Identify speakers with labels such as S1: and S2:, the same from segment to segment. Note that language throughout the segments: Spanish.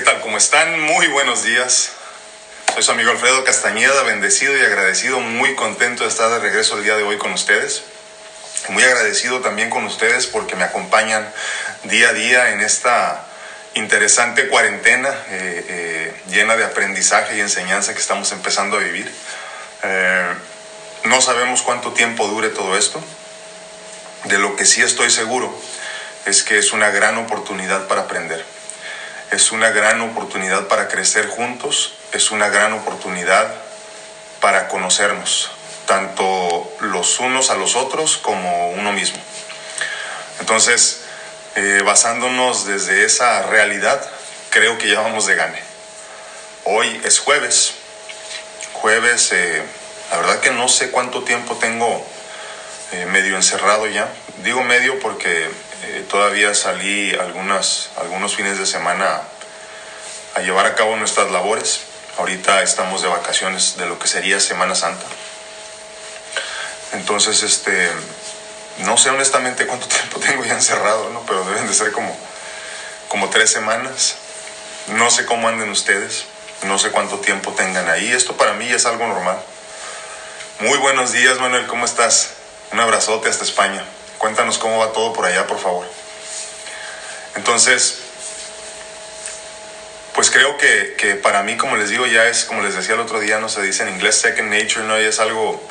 S1: ¿Qué tal? ¿Cómo están? Muy buenos días. Soy su amigo Alfredo Castañeda, bendecido y agradecido, muy contento de estar de regreso el día de hoy con ustedes. Muy agradecido también con ustedes porque me acompañan día a día en esta interesante cuarentena eh, eh, llena de aprendizaje y enseñanza que estamos empezando a vivir. Eh, no sabemos cuánto tiempo dure todo esto. De lo que sí estoy seguro es que es una gran oportunidad para aprender es una gran oportunidad para crecer juntos, es una gran oportunidad para conocernos, tanto los unos a los otros como uno mismo. Entonces, eh, basándonos desde esa realidad, creo que ya vamos de gane. Hoy es jueves, jueves, eh, la verdad que no sé cuánto tiempo tengo eh, medio encerrado ya. Digo medio porque eh, todavía salí algunas, algunos fines de semana a llevar a cabo nuestras labores. Ahorita estamos de vacaciones de lo que sería Semana Santa. Entonces, este, no sé honestamente cuánto tiempo tengo ya encerrado, ¿no? pero deben de ser como, como tres semanas. No sé cómo anden ustedes, no sé cuánto tiempo tengan ahí. Esto para mí es algo normal. Muy buenos días, Manuel, ¿cómo estás? Un abrazote hasta España. Cuéntanos cómo va todo por allá, por favor. Entonces, pues creo que, que, para mí, como les digo, ya es, como les decía el otro día, no se dice en inglés second nature, ¿no? Y es algo,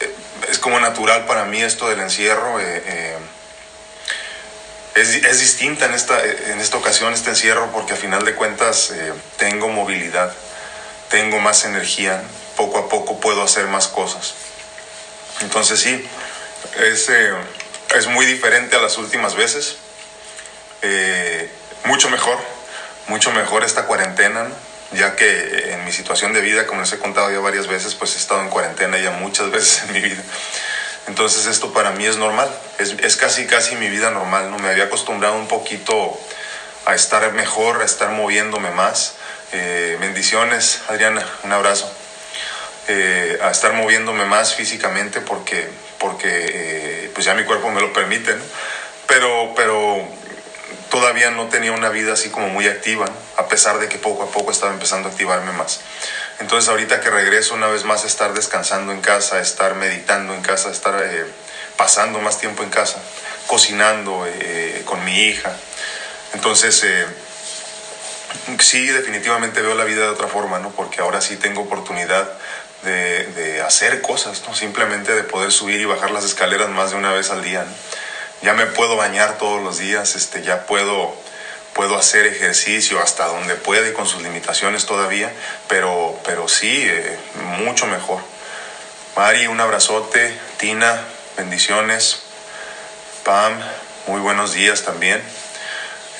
S1: eh, es como natural para mí esto del encierro. Eh, eh, es, es, distinta en esta, en esta ocasión este encierro porque a final de cuentas eh, tengo movilidad, tengo más energía, poco a poco puedo hacer más cosas. Entonces sí, es, eh, es muy diferente a las últimas veces. Eh, mucho mejor, mucho mejor esta cuarentena, ya que en mi situación de vida, como les he contado ya varias veces, pues he estado en cuarentena ya muchas veces en mi vida. Entonces esto para mí es normal, es, es casi casi mi vida normal, ¿no? Me había acostumbrado un poquito a estar mejor, a estar moviéndome más. Eh, bendiciones, Adriana, un abrazo. A estar moviéndome más físicamente porque, porque eh, pues ya mi cuerpo me lo permite, ¿no? pero, pero todavía no tenía una vida así como muy activa, ¿no? a pesar de que poco a poco estaba empezando a activarme más. Entonces ahorita que regreso una vez más a estar descansando en casa, estar meditando en casa, estar eh, pasando más tiempo en casa, cocinando eh, con mi hija. Entonces eh, sí, definitivamente veo la vida de otra forma, ¿no? Porque ahora sí tengo oportunidad de, hacer cosas, ¿no? Simplemente de poder subir y bajar las escaleras más de una vez al día. Ya me puedo bañar todos los días, este, ya puedo, puedo hacer ejercicio hasta donde pueda y con sus limitaciones todavía, pero, pero sí, eh, mucho mejor. Mari, un abrazote. Tina, bendiciones. Pam, muy buenos días también.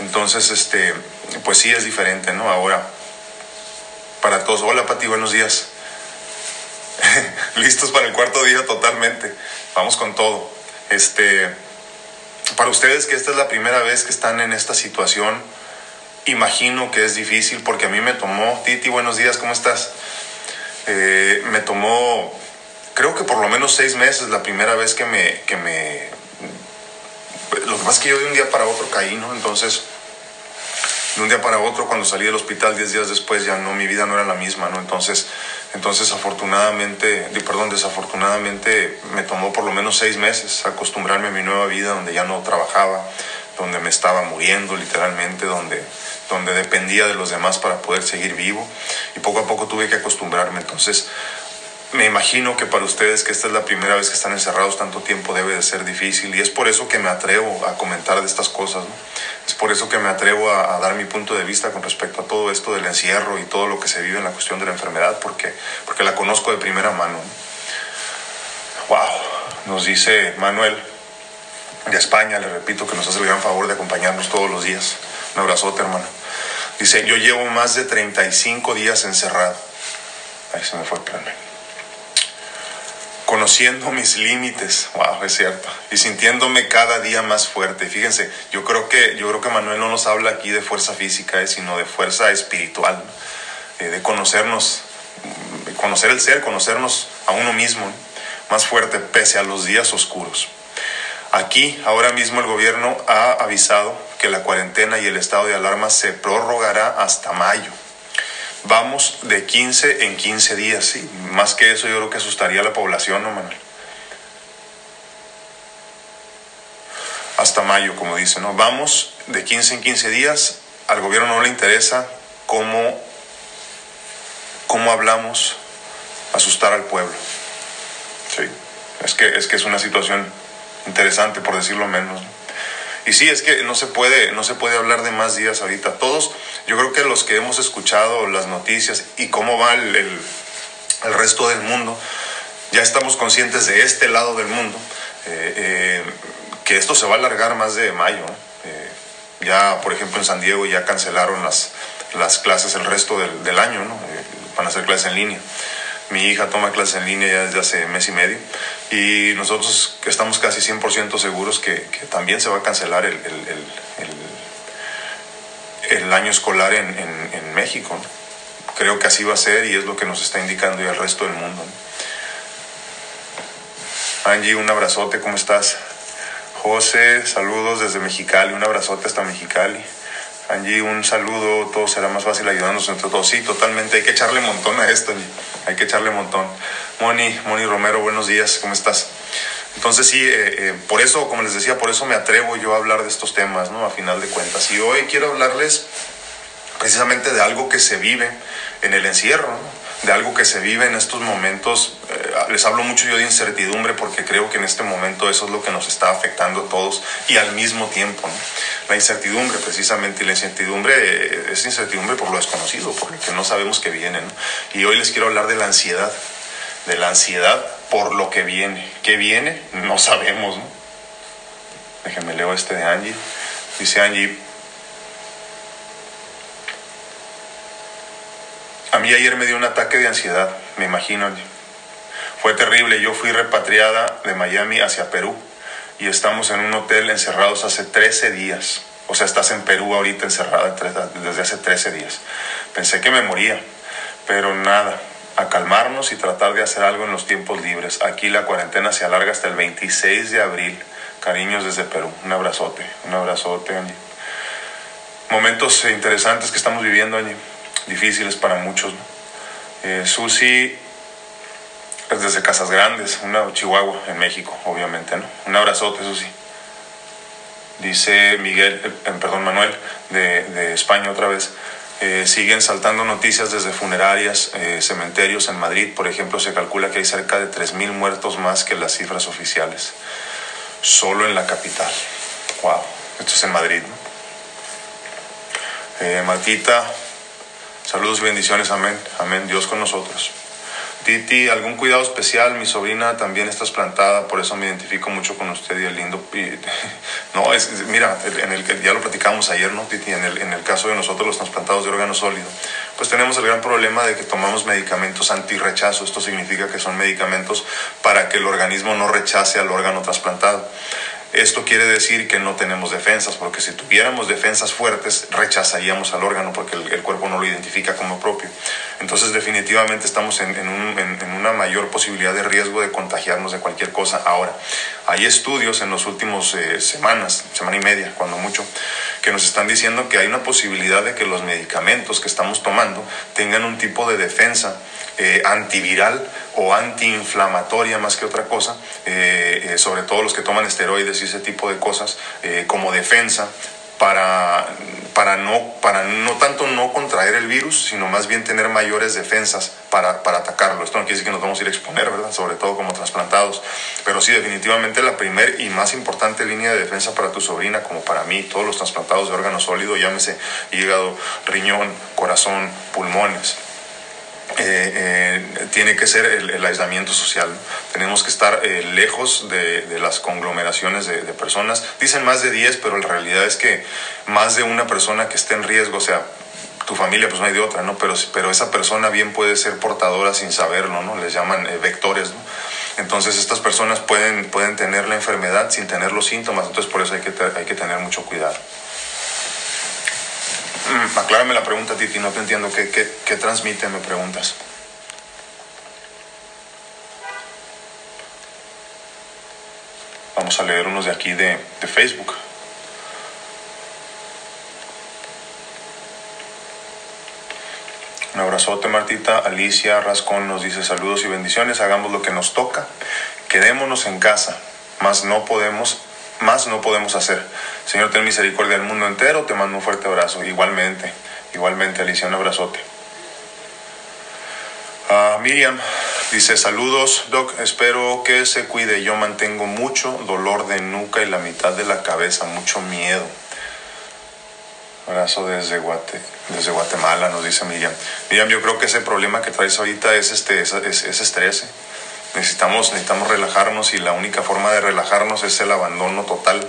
S1: Entonces, este, pues sí es diferente, ¿no? Ahora, para todos. Hola, Pati, buenos días. Listos para el cuarto día totalmente. Vamos con todo. Este, para ustedes que esta es la primera vez que están en esta situación, imagino que es difícil porque a mí me tomó, Titi, buenos días, ¿cómo estás? Eh, me tomó, creo que por lo menos seis meses la primera vez que me, que me, lo que pasa es que yo de un día para otro caí, ¿no? Entonces, de un día para otro, cuando salí del hospital, diez días después, ya no, mi vida no era la misma, ¿no? Entonces, entonces afortunadamente, perdón, desafortunadamente me tomó por lo menos seis meses acostumbrarme a mi nueva vida, donde ya no trabajaba, donde me estaba muriendo literalmente, donde, donde dependía de los demás para poder seguir vivo, y poco a poco tuve que acostumbrarme. Entonces, me imagino que para ustedes que esta es la primera vez que están encerrados tanto tiempo debe de ser difícil y es por eso que me atrevo a comentar de estas cosas. ¿no? Es por eso que me atrevo a, a, dar mi punto de vista con respecto a todo esto del encierro y todo lo que se vive en la cuestión de la enfermedad porque, porque la conozco de primera mano. ¿no? Wow, nos dice Manuel de España, le repito que nos hace el gran favor de acompañarnos todos los días. Un abrazote, hermano. Dice, yo llevo más de 35 días encerrado. Ahí se me fue el plan conociendo mis límites, wow, es cierto, y sintiéndome cada día más fuerte. Fíjense, yo creo que, yo creo que Manuel no nos habla aquí de fuerza física, eh, sino de fuerza espiritual, eh, de conocernos, conocer el ser, conocernos a uno mismo, más fuerte pese a los días oscuros. Aquí, ahora mismo, el gobierno ha avisado que la cuarentena y el estado de alarma se prorrogará hasta mayo. Vamos de 15 en 15 días, ¿sí? Más que eso yo creo que asustaría a la población, ¿no, Manuel? Hasta mayo, como dice, ¿no? Vamos de 15 en 15 días, al gobierno no le interesa cómo, cómo hablamos, asustar al pueblo. Sí, es que, es que es una situación interesante, por decirlo menos. Y sí, es que no se puede, no se puede hablar de más días ahorita. Todos, yo creo que los que hemos escuchado las noticias y cómo va el, el, resto del mundo, ya estamos conscientes de este lado del mundo, eh, eh, que esto se va a alargar más de mayo. Eh, ya, por ejemplo, en San Diego ya cancelaron las, las clases el resto del, del año, ¿no? van a hacer clases en línea. Mi hija toma clases en línea ya desde hace mes y medio y nosotros estamos casi 100% seguros que, también se va a cancelar el, el, el, el año escolar en, en México. Creo que así va a ser y es lo que nos está indicando ya el resto del mundo. Angie, un abrazote, ¿cómo estás? José, saludos desde Mexicali, un abrazote hasta Mexicali. Angie, un saludo, todo será más fácil ayudarnos entre todos. Sí, totalmente, hay que echarle montón a esto, Angie. hay que echarle montón. Moni, Moni Romero, buenos días, ¿cómo estás? Entonces sí, eh, eh, por eso, como les decía, por eso me atrevo yo a hablar de estos temas, ¿no? A final de cuentas. Y hoy quiero hablarles precisamente de algo que se vive en el encierro, ¿no? De algo que se vive en estos momentos. Eh, les hablo mucho yo de incertidumbre porque creo que en este momento eso es lo que nos está afectando a todos y al mismo tiempo. La incertidumbre precisamente y la incertidumbre eh, es incertidumbre por lo desconocido, por lo que no sabemos que viene. Y hoy les quiero hablar de la ansiedad, de la ansiedad por lo que viene. ¿Qué viene? No sabemos. ¿no? Déjenme leo este de Angie. Dice Angie, A mí ayer me dio un ataque de ansiedad, me imagino. Fue terrible, yo fui repatriada de Miami hacia Perú y estamos en un hotel encerrados hace 13 días. O sea, estás en Perú ahorita encerrada desde hace 13 días. Pensé que me moría, pero nada, a calmarnos y tratar de hacer algo en los tiempos libres. Aquí la cuarentena se alarga hasta el 26 de abril. Cariños desde Perú. Un abrazote, un abrazote, Angie. Momentos interesantes que estamos viviendo, Angie difíciles para muchos. ¿no? Eh, Susi es desde Casas Grandes, una Chihuahua, en México, obviamente. ¿no? Un abrazote, Susi. Dice Miguel, eh, perdón, Manuel, de, de, España otra vez. Eh, siguen saltando noticias desde funerarias, eh, cementerios en Madrid, por ejemplo, se calcula que hay cerca de 3.000 muertos más que las cifras oficiales, solo en la capital. Wow, esto es en Madrid. ¿no? Eh, Matita, Saludos y bendiciones, amén. Amén, Dios con nosotros. Titi, algún cuidado especial, mi sobrina también está trasplantada, por eso me identifico mucho con usted y el lindo. no, es, mira, en el, ya lo platicamos ayer, ¿no, Titi? En el, en el caso de nosotros, los trasplantados de órgano sólido, pues tenemos el gran problema de que tomamos medicamentos anti-rechazo. Esto significa que son medicamentos para que el organismo no rechace al órgano trasplantado. Esto quiere decir que no tenemos defensas, porque si tuviéramos defensas fuertes, rechazaríamos al órgano porque el, cuerpo no lo identifica como propio. Entonces definitivamente estamos en, una mayor posibilidad de riesgo de contagiarnos de cualquier cosa. Ahora, hay estudios en los últimos eh, semanas, semana y media, cuando mucho, que nos están diciendo que hay una posibilidad de que los medicamentos que estamos tomando tengan un tipo de defensa eh, antiviral o antiinflamatoria más que otra cosa, eh, eh, sobre todo los que toman esteroides y ese tipo de cosas, como defensa para, para, no, para no tanto no contraer el virus, sino más bien tener mayores defensas para, para atacarlo. Esto no quiere decir que nos vamos a ir a exponer, ¿verdad? Sobre todo como trasplantados. Pero sí, definitivamente la primer y más importante línea de defensa para tu sobrina, como para mí, todos los trasplantados de órgano sólido, llámese hígado, riñón, corazón, pulmones, eh, eh, tiene que ser el, aislamiento social. Tenemos que estar eh, lejos de, las conglomeraciones de, personas. Dicen más de 10, pero la realidad es que más de una persona que esté en riesgo, o sea, tu familia, pues no hay de otra, ¿no? Pero, pero esa persona bien puede ser portadora sin saberlo, ¿no? Les llaman eh, vectores. Entonces estas personas pueden, pueden tener la enfermedad sin tener los síntomas, entonces por eso hay que, hay que tener mucho cuidado. Mm, Aclárame la pregunta, Titi, no te entiendo. ¿Qué, qué, qué transmite? Me preguntas. Vamos a leer unos de aquí de, de Facebook. Un abrazote, Martita. Alicia Rascón nos dice saludos y bendiciones. Hagamos lo que nos toca. Quedémonos en casa, mas no podemos más no podemos hacer. Señor, ten misericordia del mundo entero. Te mando un fuerte abrazo. Igualmente, igualmente Alicia, un abrazote. Ah, Miriam dice saludos, Doc, espero que se cuide. Yo mantengo mucho dolor de nuca y la mitad de la cabeza, mucho miedo. Abrazo desde, Guate, desde Guatemala, nos dice Miriam. Miriam, yo creo que ese problema que traes ahorita es, este, es, es, estrés. ¿eh? Necesitamos, necesitamos relajarnos y la única forma de relajarnos es el abandono total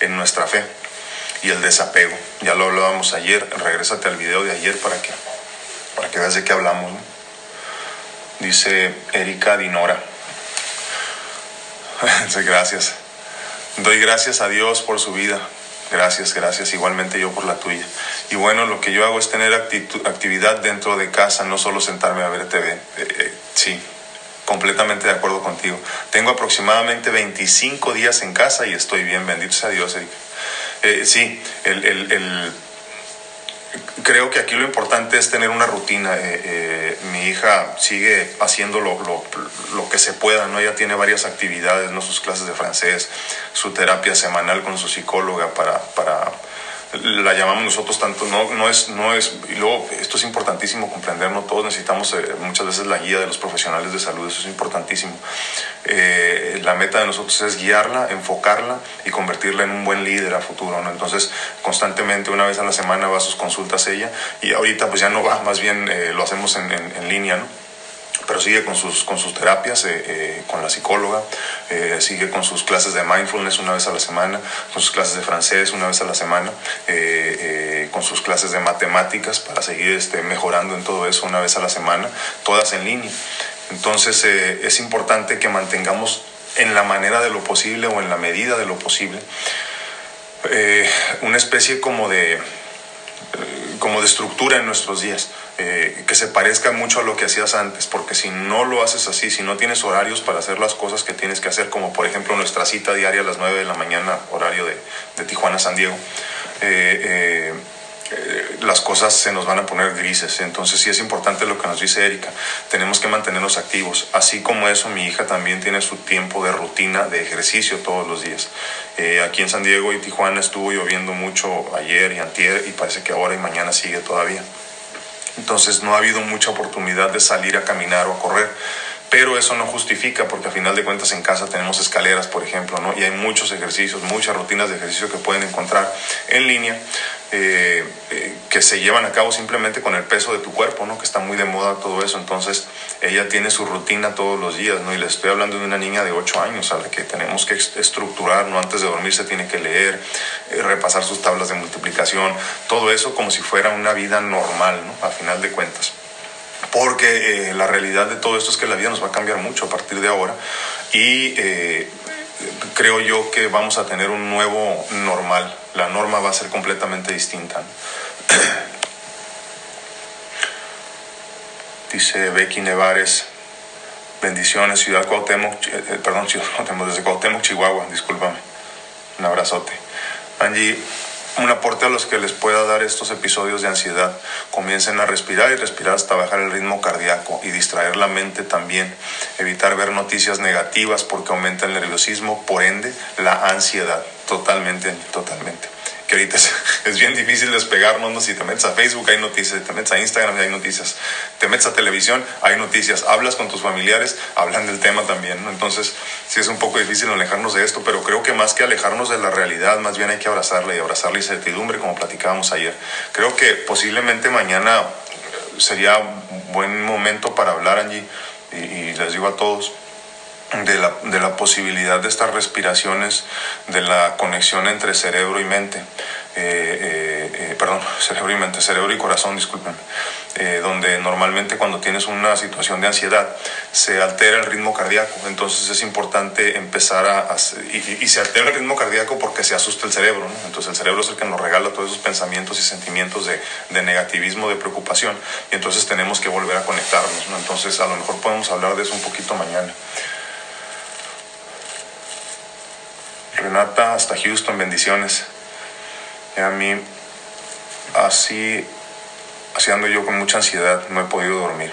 S1: en nuestra fe y el desapego. Ya lo hablábamos ayer, regrésate al video de ayer para que, para que veas de qué hablamos. Dice Erika Dinora. gracias. Doy gracias a Dios por su vida. Gracias, gracias. Igualmente yo por la tuya. Y bueno, lo que yo hago es tener actividad dentro de casa, no solo sentarme a ver TV. Eh, eh, sí, completamente de acuerdo contigo. Tengo aproximadamente 25 días en casa y estoy bien, bendito sea Dios, Erika. Eh, sí, el, el, creo que aquí lo importante es tener una rutina. Eh, eh, mi hija sigue haciendo lo, lo, lo, que se pueda, ¿no? Ella tiene varias actividades, ¿no? Sus clases de francés, su terapia semanal con su psicóloga para, para la llamamos nosotros tanto, no, no es, no es, y luego esto es importantísimo comprenderlo, todos necesitamos eh, muchas veces la guía de los profesionales de salud, eso es importantísimo. Eh, la meta de nosotros es guiarla, enfocarla y convertirla en un buen líder a futuro, ¿no? Entonces, constantemente, una vez a la semana va a sus consultas ella y ahorita pues ya no va, más bien eh, lo hacemos en, en, en línea, ¿no? Pero sigue con sus, con sus terapias, eh, eh, con la psicóloga, eh, sigue con sus clases de mindfulness una vez a la semana, con sus clases de francés una vez a la semana, con sus clases de matemáticas para seguir este, mejorando en todo eso una vez a la semana, todas en línea. Entonces es importante que mantengamos en la manera de lo posible o en la medida de lo posible una especie como de, como de estructura en nuestros días. Eh, que se parezca mucho a lo que hacías antes, porque si no lo haces así, si no tienes horarios para hacer las cosas que tienes que hacer, como por ejemplo nuestra cita diaria a las 9 de la mañana, horario de, de Tijuana, San Diego, eh, eh, las cosas se nos van a poner grises. Entonces sí es importante lo que nos dice Erika, tenemos que mantenernos activos. Así como eso, mi hija también tiene su tiempo de rutina de ejercicio todos los días. aquí en San Diego y Tijuana estuvo lloviendo mucho ayer y antier y parece que ahora y mañana sigue todavía. Entonces no ha habido mucha oportunidad de salir a caminar o a correr. Pero eso no justifica porque a final de cuentas en casa tenemos escaleras, por ejemplo, ¿no? Y hay muchos ejercicios, muchas rutinas de ejercicio que pueden encontrar en línea eh, eh, que se llevan a cabo simplemente con el peso de tu cuerpo, ¿no? Que está muy de moda todo eso. Entonces, ella tiene su rutina todos los días, ¿no? Y le estoy hablando de una niña de 8 años a la que tenemos que estructurar, ¿no? Antes de dormir se tiene que leer, eh, repasar sus tablas de multiplicación, todo eso como si fuera una vida normal, ¿no? A final de cuentas porque la realidad de todo esto es que la vida nos va a cambiar mucho a partir de ahora y eh, creo yo que vamos a tener un nuevo normal. La norma va a ser completamente distinta. Dice Becky Nevares, bendiciones, Ciudad Cuauhtémoc, eh, perdón, Ciudad Cuauhtémoc, desde Cuauhtémoc, Chihuahua, discúlpame. Un abrazote. Angie, un aporte a los que les pueda dar estos episodios de ansiedad. Comiencen a respirar y respirar hasta bajar el ritmo cardíaco y distraer la mente también. Evitar ver noticias negativas porque aumenta el nerviosismo, por ende la ansiedad. Totalmente, totalmente que ahorita es, bien difícil despegarnos, ¿no? si te metes a Facebook hay noticias, te metes a Instagram hay noticias, te metes a televisión hay noticias, hablas con tus familiares, hablan del tema también, ¿no? entonces sí es un poco difícil alejarnos de esto, pero creo que más que alejarnos de la realidad, más bien hay que abrazarla y abrazar la incertidumbre como platicábamos ayer. Creo que posiblemente mañana sería buen momento para hablar, allí y les digo a todos, de la, de la, posibilidad de estas respiraciones, de la conexión entre cerebro y mente, eh, eh, eh, perdón, cerebro y mente, cerebro y corazón, disculpen, donde normalmente cuando tienes una situación de ansiedad se altera el ritmo cardíaco, entonces es importante empezar a, y, se altera el ritmo cardíaco porque se asusta el cerebro, entonces el cerebro es el que nos regala todos esos pensamientos y sentimientos de, de negativismo, de preocupación, y entonces tenemos que volver a conectarnos, entonces a lo mejor podemos hablar de eso un poquito mañana. Renata hasta Houston, bendiciones. Y a mí, así, así ando yo con mucha ansiedad, no he podido dormir.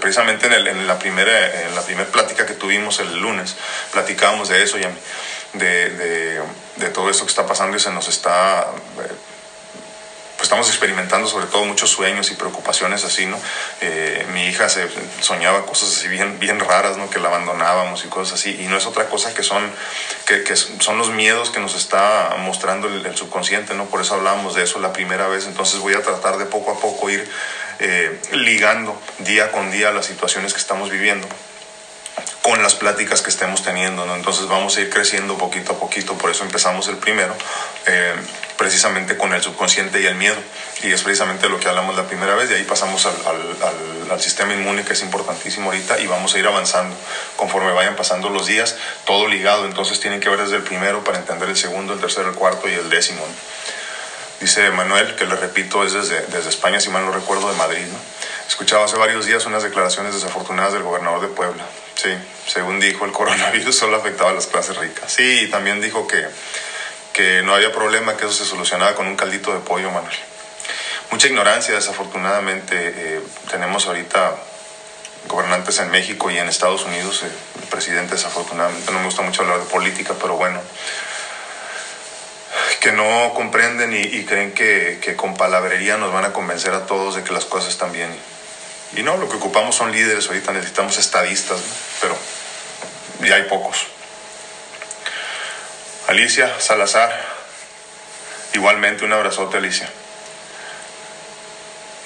S1: precisamente en, la primera, en la plática que tuvimos el lunes, platicábamos de eso, y de, de, de, todo esto que está pasando y se nos está eh, estamos experimentando sobre todo muchos sueños y preocupaciones así, ¿no? Eh, mi hija se soñaba cosas así bien, bien raras, ¿no? Que la abandonábamos y cosas así, y no es otra cosa que son, que, son los miedos que nos está mostrando el, subconsciente, ¿no? Por eso hablábamos de eso la primera vez, entonces voy a tratar de poco a poco ir eh, ligando día con día las situaciones que estamos viviendo con las pláticas que estemos teniendo. Entonces vamos a ir creciendo poquito a poquito, por eso empezamos el primero. Eh, precisamente con el subconsciente y el miedo. Y es precisamente lo que hablamos la primera vez, y ahí pasamos al, sistema inmune, que es importantísimo ahorita, y vamos a ir avanzando conforme vayan pasando los días, todo ligado, entonces tienen que ver desde el primero para entender el segundo, el tercero, el cuarto y el décimo. Dice Manuel, que le repito, es desde, desde España, si mal no recuerdo, de Madrid. ¿no? Escuchaba hace varios días unas declaraciones desafortunadas del gobernador de Puebla. Sí, según dijo, el coronavirus solo afectaba a las clases ricas. Sí, también dijo que que no había problema, que eso se solucionaba con un caldito de pollo, Manuel. Mucha ignorancia, desafortunadamente. Eh, tenemos ahorita gobernantes en México y en Estados Unidos, eh, el presidente desafortunadamente, no me gusta mucho hablar de política, pero bueno, que no comprenden y, creen que, con palabrería nos van a convencer a todos de que las cosas están bien. Y no, lo que ocupamos son líderes, ahorita necesitamos estadistas, pero ya hay pocos. Alicia Salazar, igualmente un abrazote Alicia.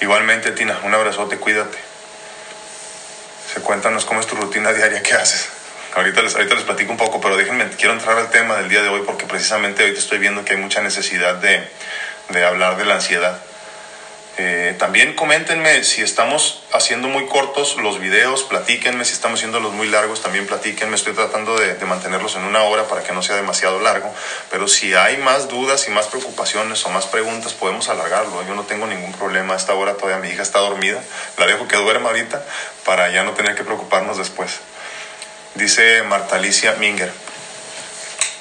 S1: Igualmente Tina, un abrazote, cuídate. Se cuéntanos cómo es tu rutina diaria, qué haces. Ahorita les, ahorita les platico un poco, pero déjenme, quiero entrar al tema del día de hoy porque precisamente hoy estoy viendo que hay mucha necesidad de, de hablar de la ansiedad. Eh, también coméntenme si estamos haciendo muy cortos los videos, platíquenme si estamos haciéndolos muy largos, también platíquenme, estoy tratando de, mantenerlos en una hora para que no sea demasiado largo, pero si hay más dudas y más preocupaciones o más preguntas, podemos alargarlo, yo no tengo ningún problema, a esta hora todavía mi hija está dormida, la dejo que duerma ahorita para ya no tener que preocuparnos después. Dice Marta Alicia Minger.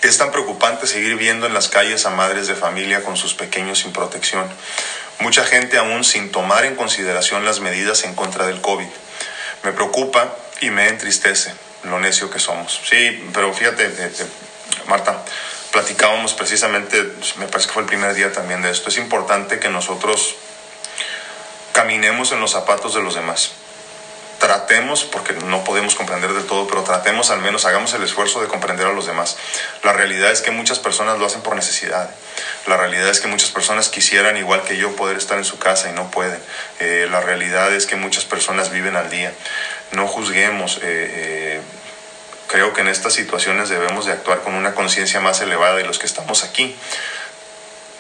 S1: Es tan preocupante seguir viendo en las calles a madres de familia con sus pequeños sin protección mucha gente aún sin tomar en consideración las medidas en contra del COVID. Me preocupa y me entristece lo necio que somos. Sí, pero fíjate, eh, eh, Marta, platicábamos precisamente, me parece que fue el primer día también de esto, es importante que nosotros caminemos en los zapatos de los demás tratemos, porque no podemos comprender de todo, pero tratemos al menos, hagamos el esfuerzo de comprender a los demás. La realidad es que muchas personas lo hacen por necesidad. La realidad es que muchas personas quisieran, igual que yo, poder estar en su casa y no pueden. Eh, la realidad es que muchas personas viven al día. No juzguemos. Eh, eh, creo que en estas situaciones debemos de actuar con una conciencia más elevada de los que estamos aquí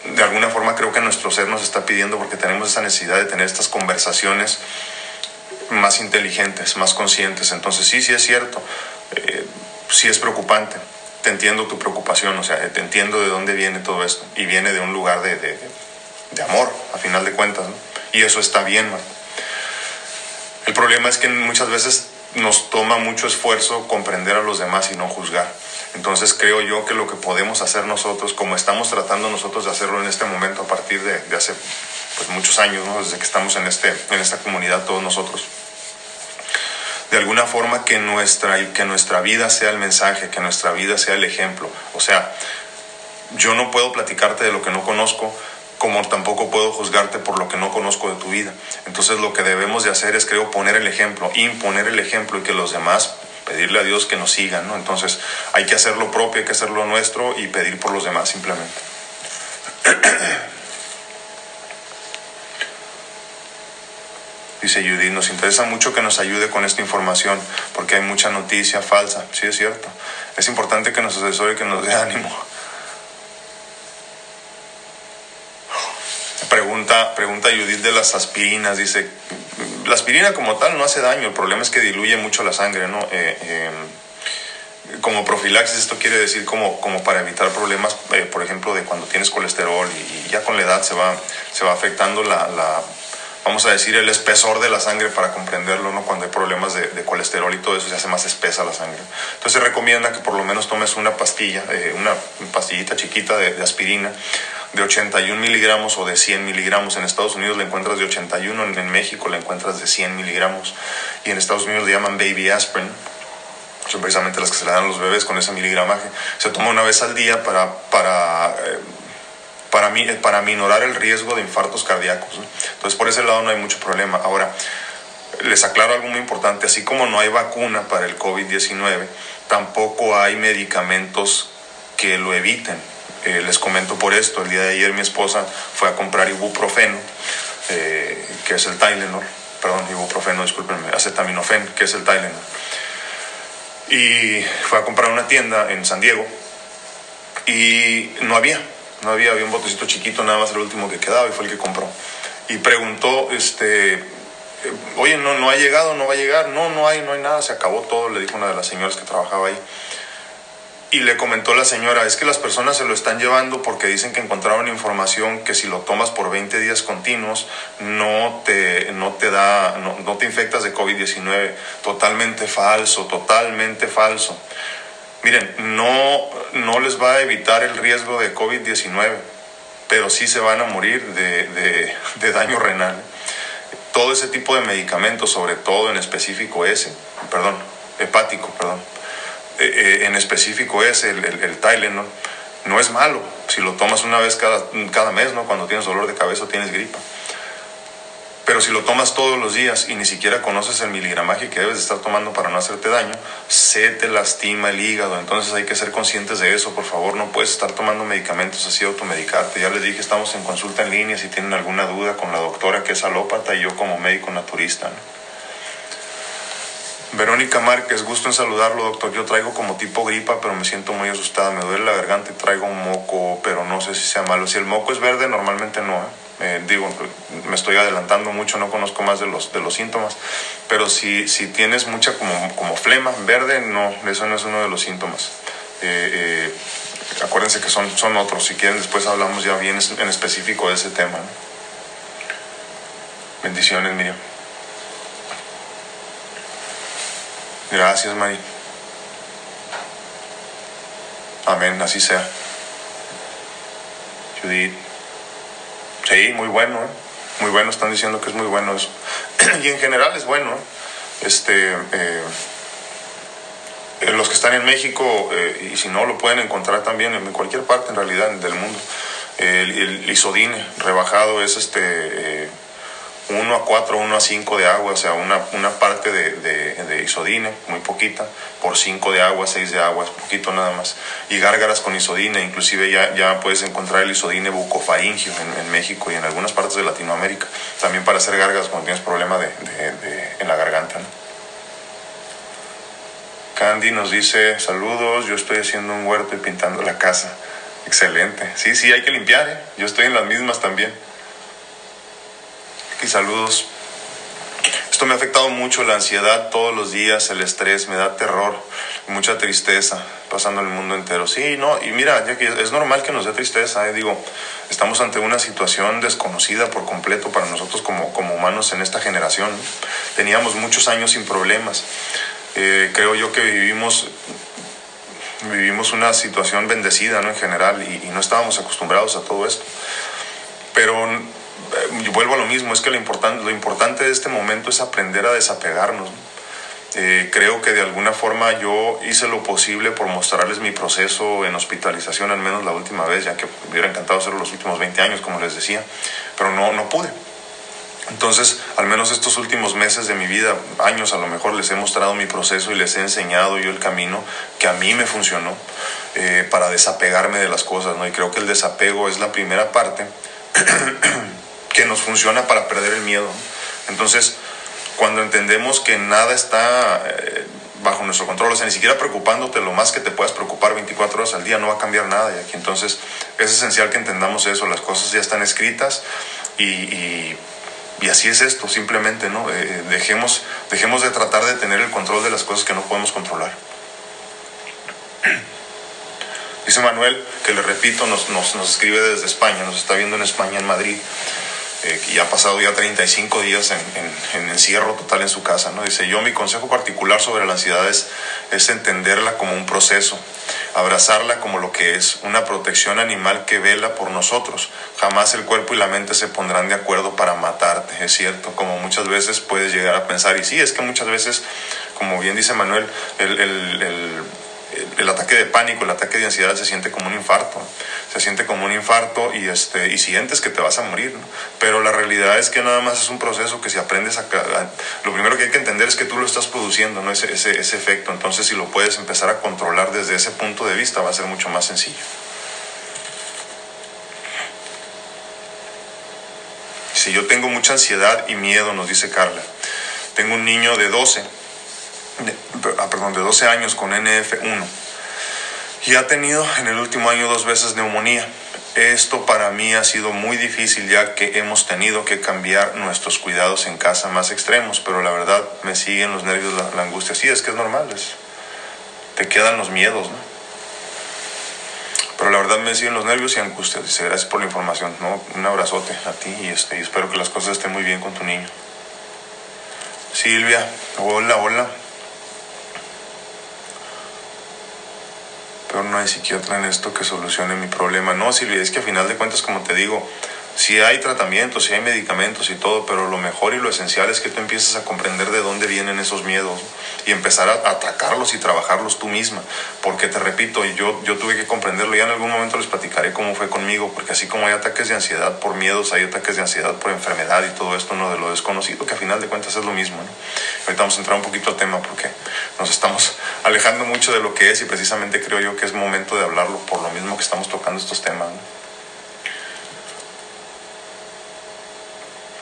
S1: de alguna forma creo que nuestro ser nos está pidiendo porque tenemos esa necesidad de tener estas conversaciones más inteligentes, más conscientes. Entonces sí, sí es cierto, eh, sí es preocupante. Te entiendo tu preocupación, o sea, te entiendo de dónde viene todo esto. Y viene de un lugar de, de, de amor, a final de cuentas. Y eso está bien, El problema es que muchas veces nos toma mucho esfuerzo comprender a los demás y no juzgar. Entonces creo yo que lo que podemos hacer nosotros, como estamos tratando nosotros de hacerlo en este momento a partir de, de hace pues, muchos años, ¿no? desde que estamos en, este, en esta comunidad todos nosotros, de alguna forma que nuestra, que nuestra vida sea el mensaje, que nuestra vida sea el ejemplo. O sea, yo no puedo platicarte de lo que no conozco, como tampoco puedo juzgarte por lo que no conozco de tu vida. Entonces lo que debemos de hacer es, creo, poner el ejemplo, imponer el ejemplo y que los demás, pedirle a Dios que nos sigan, ¿no? Entonces hay que hacer lo propio, hay que hacer lo nuestro y pedir por los demás simplemente. Dice Judy, nos interesa mucho que nos ayude con esta información porque hay mucha noticia falsa. Sí, es cierto. Es importante que nos asesore y que nos dé ánimo. Pregunta, pregunta Judith de las aspirinas. Dice, la aspirina como tal no hace daño, el problema es que diluye mucho la sangre, ¿no? Eh, em, como profilaxis, esto quiere decir como, como para evitar problemas, eh, por ejemplo, de cuando tienes colesterol y, ya con la edad se va, se va afectando la vamos a decir, el espesor de la sangre para comprenderlo, ¿no? Cuando hay problemas de, colesterol y todo eso se hace más espesa la sangre. Entonces se recomienda que por lo menos tomes una pastilla, eh, una pastillita chiquita de, aspirina de 81 miligramos o de 100 miligramos. En Estados Unidos la encuentras de 81, en México la encuentras de 100 miligramos. Y en Estados Unidos le llaman baby aspirin. Son precisamente las que se le dan a los bebés con ese miligramaje. Se toma una vez al día para, para, eh, para, mí, para minorar el riesgo de infartos cardíacos. Entonces por ese lado no hay mucho problema. Ahora, les aclaro algo muy importante. Así como no hay vacuna para el COVID-19, tampoco hay medicamentos que lo eviten. Eh, les comento por esto, el día de ayer mi esposa fue a comprar ibuprofeno, eh, que es el Tylenol, perdón, ibuprofeno, discúlpenme, acetaminofén, que es el Tylenol. Y fue a comprar una tienda en San Diego y no había, no había, había un botecito chiquito, nada más el último que quedaba y fue el que compró. Y preguntó, este, oye, no, no ha llegado, no va a llegar, no, no hay, no hay nada, se acabó todo, le dijo una de las señoras que trabajaba ahí. Y le comentó la señora, es que las personas se lo están llevando porque dicen que encontraron información que si lo tomas por 20 días continuos no te, no te da, no, no te infectas de COVID-19. Totalmente falso, totalmente falso. Miren, no, no les va a evitar el riesgo de COVID-19, pero sí se van a morir de, de, de daño renal todo ese tipo de medicamentos, sobre todo en específico ese, perdón, hepático, perdón, eh, eh, en específico ese, el, el, el Tylenol, no es malo si lo tomas una vez cada, cada mes, ¿no? Cuando tienes dolor de cabeza o tienes gripa. Pero si lo tomas todos los días y ni siquiera conoces el miligramaje que debes de estar tomando para no hacerte daño, se te lastima el hígado. Entonces hay que ser conscientes de eso. Por favor, no puedes estar tomando medicamentos así automedicarte. Ya les dije, estamos en consulta en línea si tienen alguna duda con la doctora que es alópata y yo como médico naturista. Verónica Márquez, gusto en saludarlo, doctor. Yo traigo como tipo gripa, pero me siento muy asustada. Me duele la garganta y traigo un moco, pero no sé si sea malo. Si el moco es verde, normalmente no. ¿eh? Eh, digo, me estoy adelantando mucho, no conozco más de los, de los síntomas, pero si, si tienes mucha como, como flema verde, no, eso no es uno de los síntomas. Eh, eh, acuérdense que son, son otros, si quieren después hablamos ya bien en específico de ese tema. Bendiciones, Miriam. Gracias, Mari. Amén, así sea. Judith. Muy bueno, ¿eh? muy bueno, están diciendo que es muy bueno eso. y en general es bueno. Este, eh, los que están en México, eh, y si no, lo pueden encontrar también en cualquier parte en realidad del mundo. El, el isodine rebajado es este 1 a 4, 1 a 5 de agua, o sea, una, una parte de, de, de, isodine, muy poquita, por 5 de agua, 6 de agua, es poquito nada más. Y gárgaras con isodine, inclusive ya, ya puedes encontrar el isodine bucofaringio en, en México y en algunas partes de Latinoamérica, también para hacer gárgaras cuando tienes problema de, de en la garganta. ¿no? Candy nos dice, saludos, yo estoy haciendo un huerto y pintando la casa. Excelente. Sí, sí, hay que limpiar, ¿eh? Yo estoy en las mismas también y saludos. Esto me ha afectado mucho, la ansiedad todos los días, el estrés, me da terror, mucha tristeza, pasando el mundo entero. Sí, no, y mira, ya que es normal que nos dé tristeza, eh, digo, estamos ante una situación desconocida por completo para nosotros como, como humanos en esta generación. Teníamos muchos años sin problemas. Eh, creo yo que vivimos vivimos una situación bendecida ¿no? en general y, y no estábamos acostumbrados a todo esto. Pero vuelvo a lo mismo, es que lo importante, lo importante de este momento es aprender a desapegarnos. Eh, creo que de alguna forma yo hice lo posible por mostrarles mi proceso en hospitalización, al menos la última vez, ya que me hubiera encantado hacerlo los últimos 20 años, como les decía, pero no, no pude. Entonces, al menos estos últimos meses de mi vida, años a lo mejor, les he mostrado mi proceso y les he enseñado yo el camino que a mí me funcionó eh, para desapegarme de las cosas, ¿no? Y creo que el desapego es la primera parte que nos funciona para perder el miedo. Entonces, cuando entendemos que nada está eh, bajo nuestro control, o sea, ni siquiera preocupándote lo más que te puedas preocupar 24 horas al día, no va a cambiar nada. Y aquí entonces es esencial que entendamos eso, las cosas ya están escritas y, y, y así es esto, simplemente, ¿no? Eh, dejemos, dejemos de tratar de tener el control de las cosas que no podemos controlar. Dice Manuel, que le repito, nos, nos, nos escribe desde España, nos está viendo en España, en Madrid. Eh, y ha pasado ya 35 días en, en, encierro total en su casa. ¿no? Dice, yo mi consejo particular sobre la ansiedad es, es entenderla como un proceso, abrazarla como lo que es, una protección animal que vela por nosotros. Jamás el cuerpo y la mente se pondrán de acuerdo para matarte, es cierto, como muchas veces puedes llegar a pensar. Y sí, es que muchas veces, como bien dice Manuel, el, el, el el ataque de pánico, el ataque de ansiedad se siente como un infarto, se siente como un infarto y, este, y sientes que te vas a morir, pero la realidad es que nada más es un proceso que si aprendes a, lo primero que hay que entender es que tú lo estás produciendo, ¿no? ese, ese, ese efecto, entonces si lo puedes empezar a controlar desde ese punto de vista va a ser mucho más sencillo. Si yo tengo mucha ansiedad y miedo, nos dice Carla, tengo un niño de 12 de, ah, perdón, de 12 años con NF1 y ha tenido en el último año dos veces neumonía. Esto para mí ha sido muy difícil ya que hemos tenido que cambiar nuestros cuidados en casa más extremos, pero la verdad me siguen los nervios, la, angustia. Sí, es que es normal, es, te quedan los miedos, ¿no? Pero la verdad me siguen los nervios y angustias. Dice, gracias por la información. ¿no? Un abrazote a ti y, este, y espero que las cosas estén muy bien con tu niño. Silvia, hola, hola. Pero no hay psiquiatra en esto que solucione mi problema. No, Silvia, es que a final de cuentas, como te digo, si hay tratamientos, si hay medicamentos y todo, pero lo mejor y lo esencial es que tú empieces a comprender de dónde vienen esos miedos y empezar a atacarlos y trabajarlos tú misma. Porque te repito, yo, yo tuve que comprenderlo, ya en algún momento les platicaré cómo fue conmigo, porque así como hay ataques de ansiedad por miedos, hay ataques de ansiedad por enfermedad y todo esto, no de lo desconocido, que a final de cuentas es lo mismo. Ahorita vamos a entrar un poquito al tema porque nos estamos alejando mucho de lo que es y precisamente creo yo que es momento de hablarlo por lo mismo que estamos tocando estos temas.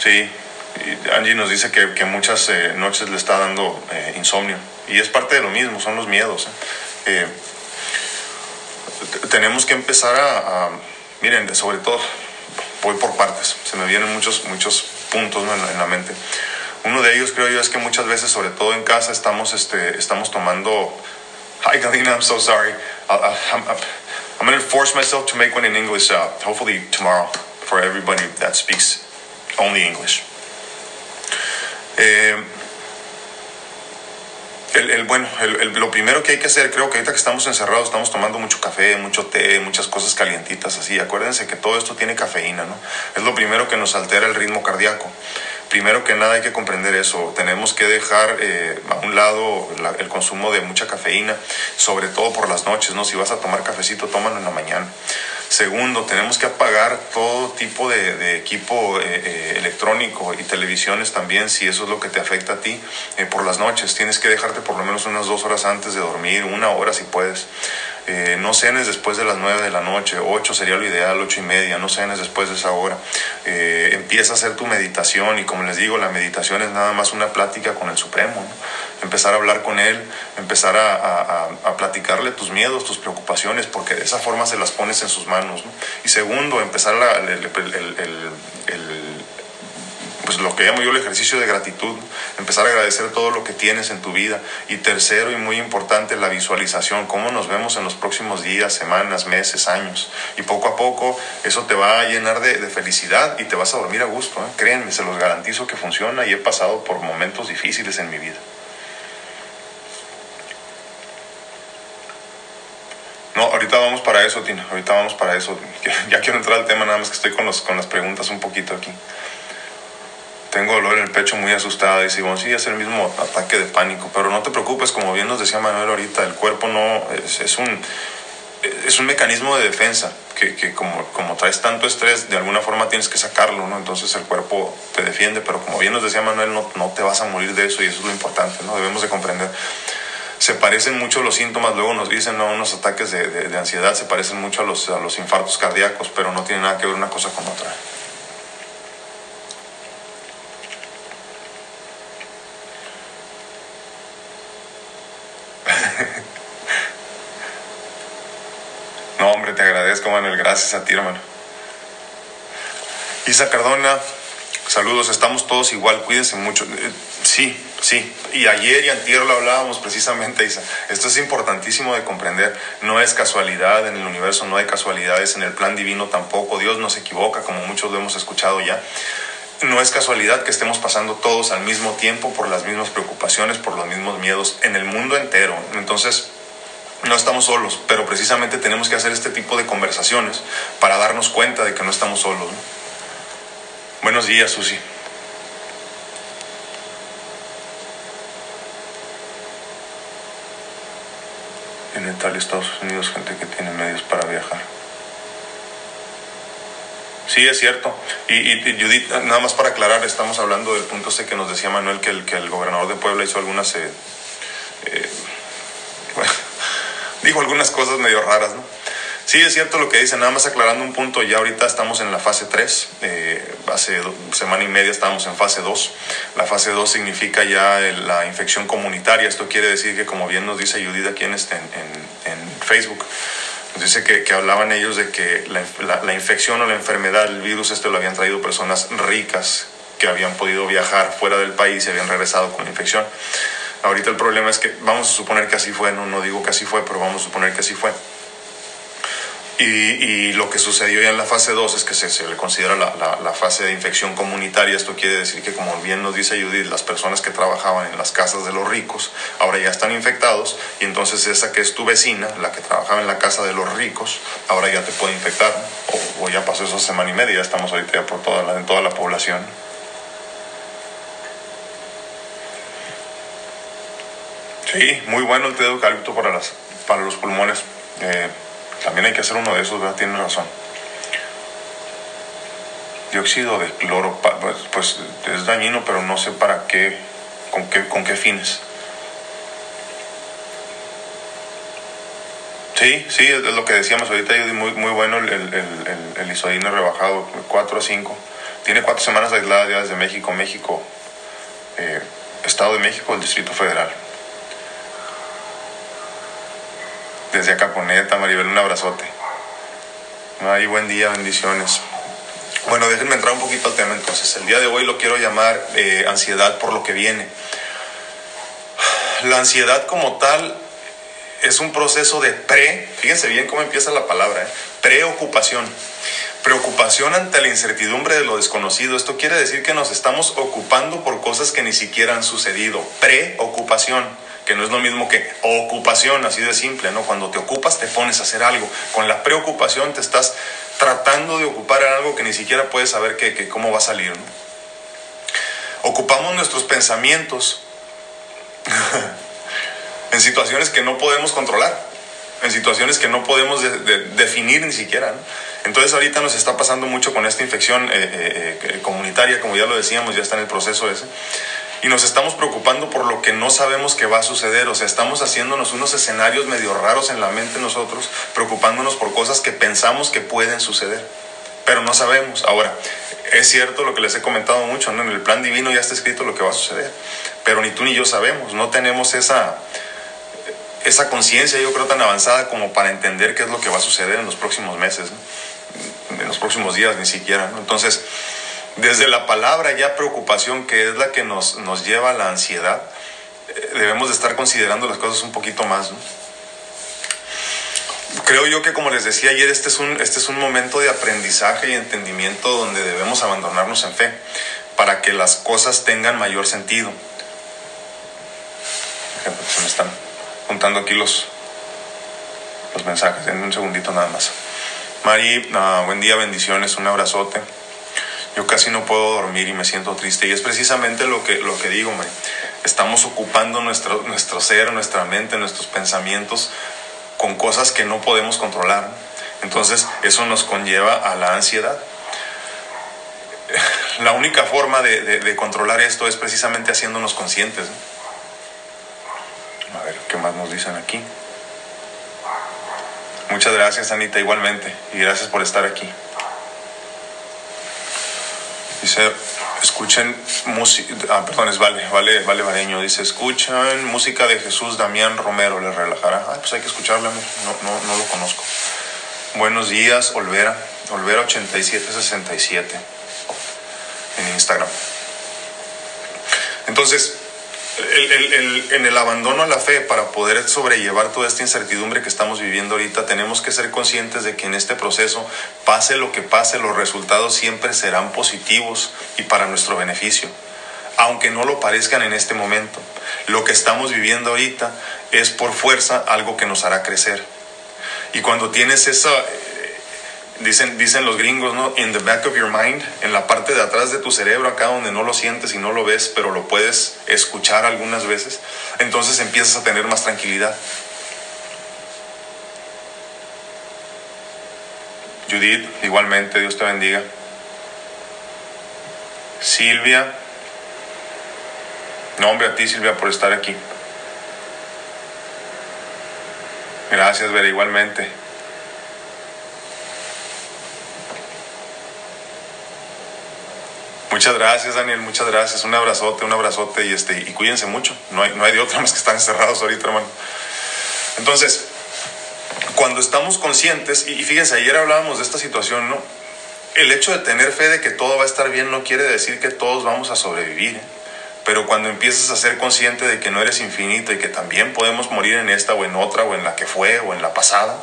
S1: Sí, Angie nos dice que, que muchas eh, noches le está dando eh, insomnio y es parte de lo mismo, son los miedos. ¿eh? tenemos que empezar a, miren, sobre todo, voy por partes, se me vienen muchos, muchos puntos en, la mente. Uno de ellos creo yo es que muchas veces, sobre todo en casa, estamos, este, estamos tomando... Hi Galina, I'm so sorry. I'm, I'm going to force myself to make one in English, uh, hopefully tomorrow, for everybody that speaks only English. Eh, el, bueno, lo primero que hay que hacer, creo que ahorita que estamos encerrados, estamos tomando mucho café, mucho té, muchas cosas calientitas así. Acuérdense que todo esto tiene cafeína, ¿no? Es lo primero que nos altera el ritmo cardíaco. Primero que nada hay que comprender eso. Tenemos que dejar eh, a un lado el consumo de mucha cafeína, sobre todo por las noches, ¿no? Si vas a tomar cafecito, tómalo en la mañana. Segundo, tenemos que apagar todo tipo de, equipo eh, eh, electrónico y televisiones también, si eso es lo que te afecta a ti por las noches. Tienes que dejarte por lo menos unas dos horas antes de dormir, una hora si puedes. No cenes después de las nueve de la noche, ocho sería lo ideal, ocho y media, no cenes después de esa hora. empieza a hacer tu meditación y como les digo, la meditación es nada más una plática con el Supremo empezar a hablar con él, empezar a, platicarle tus miedos, tus preocupaciones, porque de esa forma se las pones en sus manos. Y segundo, empezar el, pues lo que llamo yo el ejercicio de gratitud, empezar a agradecer todo lo que tienes en tu vida. Y tercero y muy importante, la visualización, cómo nos vemos en los próximos días, semanas, meses, años. Y poco a poco eso te va a llenar de, felicidad y te vas a dormir a gusto. ¿eh? Créanme, se los garantizo que funciona y he pasado por momentos difíciles en mi vida. No, ahorita vamos para eso, Tina. Ahorita vamos para eso. Ya quiero entrar al tema, nada más que estoy con, los, con las preguntas un poquito aquí. Tengo dolor en el pecho muy asustada. Dice, bueno, sí, es el mismo ataque de pánico. Pero no te preocupes, como bien nos decía Manuel ahorita, el cuerpo no es, un, es un mecanismo de defensa. Que, que, como, como traes tanto estrés, de alguna forma tienes que sacarlo, ¿no? Entonces el cuerpo te defiende, pero como bien nos decía Manuel, no, no te vas a morir de eso y eso es lo importante, ¿no? Debemos de comprender se parecen mucho los síntomas, luego nos dicen ¿no? unos ataques de, de, ansiedad, se parecen mucho a los, a los infartos cardíacos, pero no tiene nada que ver una cosa con otra. no, hombre, te Manuel, gracias a ti, hermano. Isa Cardona, saludos, estamos todos igual, cuídense mucho. Eh, sí, Sí, y ayer y antier lo hablábamos precisamente, Isa. Esto es importantísimo de comprender. No es casualidad en el universo, no hay casualidades en el plan divino tampoco. Dios no se equivoca, como muchos lo hemos escuchado ya. no es casualidad que estemos pasando todos al mismo tiempo por las mismas preocupaciones, por los mismos miedos en el mundo entero. Entonces, no estamos solos, pero precisamente tenemos que hacer este tipo de conversaciones para darnos cuenta de que no estamos solos. Buenos días, Susi. En Italia, Estados Unidos, gente que tiene medios para viajar. Sí, es cierto. Y, Judith, nada más para aclarar, estamos hablando del punto ese que nos decía Manuel, que el, que el gobernador de Puebla hizo algunas, eh, eh, dijo algunas cosas medio raras, ¿no? Sí, es cierto lo que dice, nada más aclarando un punto, ya ahorita estamos en la fase 3, eh, hace semana y media estábamos en fase 2. La fase 2 significa ya la infección comunitaria, esto quiere decir que como bien nos dice Judith aquí en, este, en, Facebook, dice que, hablaban ellos de que la, la, infección o la enfermedad, el virus este lo habían traído personas ricas que habían podido viajar fuera del país y habían regresado con la infección. Ahorita el problema es que vamos a suponer que así fue, no, no digo que así fue, pero vamos a suponer que así fue. Y, lo que sucedió ya en la fase 2 es que se, le considera la, la, fase de infección comunitaria. Esto quiere decir que, como bien nos dice Judith, las personas que trabajaban en las casas de los ricos ahora ya están infectados y entonces esa que es tu vecina, la que trabajaba en la casa de los ricos, ahora ya te puede infectar. O, ya pasó esa semana y media, ya estamos ahorita ya por toda la, en toda la población. Sí, muy bueno el té de eucalipto para, las, para los pulmones. Eh, también hay que hacer uno de esos, ¿verdad? Tiene razón. Dióxido de cloro, pues, pues, es dañino, pero no sé para qué, con qué, con qué fines. Sí, sí, es lo que decíamos ahorita, muy, muy bueno el, el, el, isodine rebajado, 4 a 5. Tiene cuatro semanas aisladas ya desde México, México, eh, Estado de México, el Distrito Federal. Desde acá, Poneta, Maribel, un abrazote. Ay, buen día, bendiciones. Bueno, déjenme entrar un poquito al tema entonces. El día de hoy lo quiero llamar eh, ansiedad por lo que viene. La ansiedad como tal es un proceso de pre, fíjense bien cómo empieza la palabra, ¿eh? preocupación. Preocupación ante la incertidumbre de lo desconocido. Esto quiere decir que nos estamos ocupando por cosas que ni siquiera han sucedido. Preocupación que no es lo mismo que ocupación, así de simple, ¿no? Cuando te ocupas te pones a hacer algo. Con la preocupación te estás tratando de ocupar en algo que ni siquiera puedes saber que, cómo va a salir, Ocupamos nuestros pensamientos en situaciones que no podemos controlar, en situaciones que no podemos definir ni siquiera. Entonces ahorita nos está pasando mucho con esta infección eh, eh, eh, comunitaria, como ya lo decíamos, ya está en el proceso ese y nos estamos preocupando por lo que no sabemos que va a suceder. O sea, estamos haciéndonos unos escenarios medio raros en la mente nosotros, preocupándonos por cosas que pensamos que pueden suceder, pero no sabemos. Ahora, es cierto lo que les he comentado mucho, ¿no? en el plan divino ya está escrito lo que va a suceder, pero ni tú ni yo sabemos, no tenemos esa, esa conciencia, yo creo, tan avanzada como para entender qué es lo que va a suceder en los próximos meses, en los próximos días ni siquiera. Entonces, desde la palabra ya preocupación, que es la que nos, nos lleva a la ansiedad, eh, debemos de estar considerando las cosas un poquito más. Creo yo que como les decía ayer, este es, un, este es un momento de aprendizaje y entendimiento donde debemos abandonarnos en fe para que las cosas tengan mayor sentido. Se me están juntando aquí los, los mensajes, en un segundito nada más. Mari, ah, buen día, bendiciones, un abrazote yo casi no puedo dormir y me siento triste. Y es precisamente lo que, lo que digo, me estamos ocupando nuestro, nuestro ser, nuestra mente, nuestros pensamientos con cosas que no podemos controlar. Entonces eso nos conlleva a la ansiedad. La única forma de, controlar esto es precisamente haciéndonos conscientes. A ver, ¿qué más nos dicen aquí? Muchas gracias, Anita, igualmente. Y gracias por estar aquí. Dice, escuchen música, ah, perdón, es Vale, Vale, Vale Vareño, dice, escuchan música de Jesús Damián Romero, les relajará. Ah, pues hay que escucharla, no, no, no lo conozco. Buenos días, Olvera, Olvera 8767 en Instagram. Entonces, en el abandono a la fe, para poder sobrellevar toda esta incertidumbre que estamos viviendo ahorita, tenemos que ser conscientes de que en este proceso, pase lo que pase, los resultados siempre serán positivos y para nuestro beneficio, aunque no lo parezcan en este momento. Lo que estamos viviendo ahorita es por fuerza algo que nos hará crecer. Y cuando tienes esa, Dicen, dicen los gringos, ¿no? In the back of your mind, en la parte de atrás de tu cerebro, acá donde no lo sientes y no lo ves, pero lo puedes escuchar algunas veces, entonces empiezas a tener más tranquilidad. Judith, igualmente, Dios te bendiga. Silvia, nombre a ti, Silvia, por estar aquí. Gracias, Vera, igualmente. Muchas gracias, Daniel, muchas gracias. Un abrazote, un abrazote y, este, y cuídense mucho. No hay, no hay de otra más que están encerrados ahorita, hermano. Entonces, cuando estamos conscientes, y, fíjense, ayer hablábamos de esta situación, ¿no? El hecho de tener fe de que todo va a estar bien no quiere decir que todos vamos a sobrevivir. ¿eh? Pero cuando empiezas a ser consciente de que no eres infinito y que también podemos morir en esta o en otra o en la que fue o en la pasada,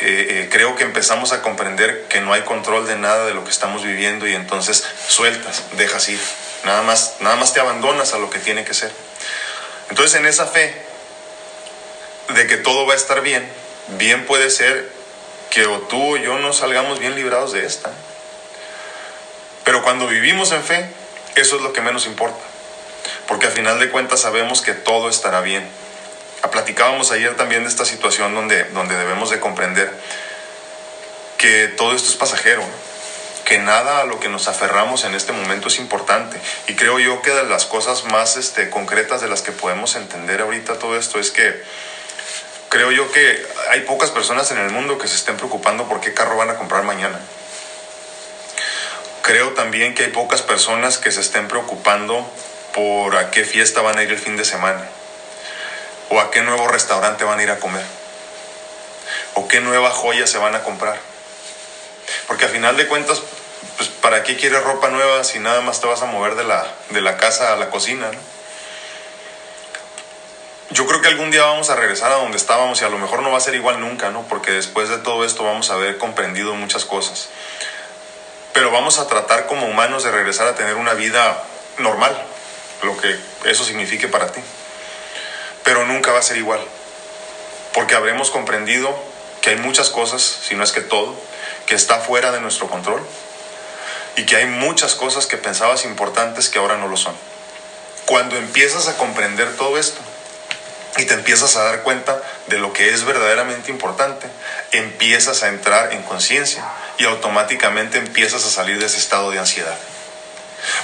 S1: eh, eh, creo que empezamos a comprender que no hay control de nada de lo que estamos viviendo y entonces sueltas, dejas ir, nada más, nada más te abandonas a lo que tiene que ser. Entonces en esa fe de que todo va a estar bien, bien puede ser que o tú o yo no salgamos bien librados de esta. Pero cuando vivimos en fe, eso es lo que menos importa, porque al final de cuentas sabemos que todo estará bien platicábamos ayer también de esta situación donde, donde debemos de comprender que todo esto es pasajero, que nada a lo que nos aferramos en este momento es importante. Y creo yo que de las cosas más este, concretas de las que podemos entender ahorita todo esto es que creo yo que hay pocas personas en el mundo que se estén preocupando por qué carro van a comprar mañana. Creo también que hay pocas personas que se estén preocupando por a qué fiesta van a ir el fin de semana o a qué nuevo restaurante van a ir a comer o qué nueva joya se van a comprar. Porque al final de cuentas, pues ¿para qué quieres ropa nueva si nada más te vas a mover de la, de la casa a la cocina? Yo creo que algún día vamos a regresar a donde estábamos y a lo mejor no va a ser igual nunca, ¿no? Porque después de todo esto vamos a haber comprendido muchas cosas. Pero vamos a tratar como humanos de regresar a tener una vida normal, lo que eso signifique para ti pero nunca va a ser igual, porque habremos comprendido que hay muchas cosas, si no es que todo, que está fuera de nuestro control y que hay muchas cosas que pensabas importantes que ahora no lo son. Cuando empiezas a comprender todo esto y te empiezas a dar cuenta de lo que es verdaderamente importante, empiezas a entrar en conciencia y automáticamente empiezas a salir de ese estado de ansiedad.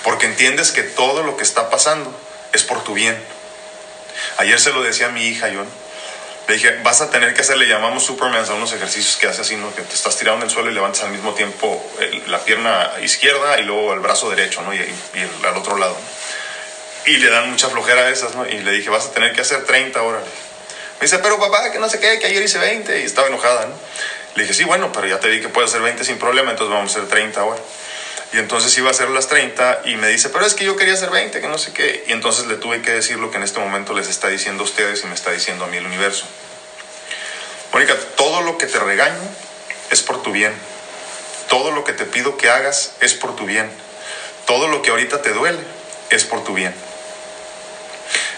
S1: Porque entiendes que todo lo que está pasando es por tu bien Ayer se lo decía a mi hija, yo. Le dije, vas a tener que hacer, le llamamos Superman a unos ejercicios que hace así, ¿no? Que te estás tirando en el suelo y levantas al mismo tiempo la pierna izquierda y luego el brazo derecho, ¿no? Y, al otro lado. Y le dan mucha flojera a esas, ¿no? Y le dije, vas a tener que hacer 30 horas. Me dice, pero papá, que no sé qué, que ayer hice 20 y estaba enojada, ¿no? Le dije, sí, bueno, pero ya te vi que puedes hacer 20 sin problema, entonces vamos a hacer 30 ahora. Y entonces iba a hacer las 30 y me dice, pero es que yo quería hacer 20, que no sé qué. Y entonces le tuve que decir lo que en este momento les está diciendo a ustedes y me está diciendo a mí el universo. Mónica, todo lo que te regaño es por tu bien. Todo lo que te pido que hagas es por tu bien. Todo lo que ahorita te duele es por tu bien.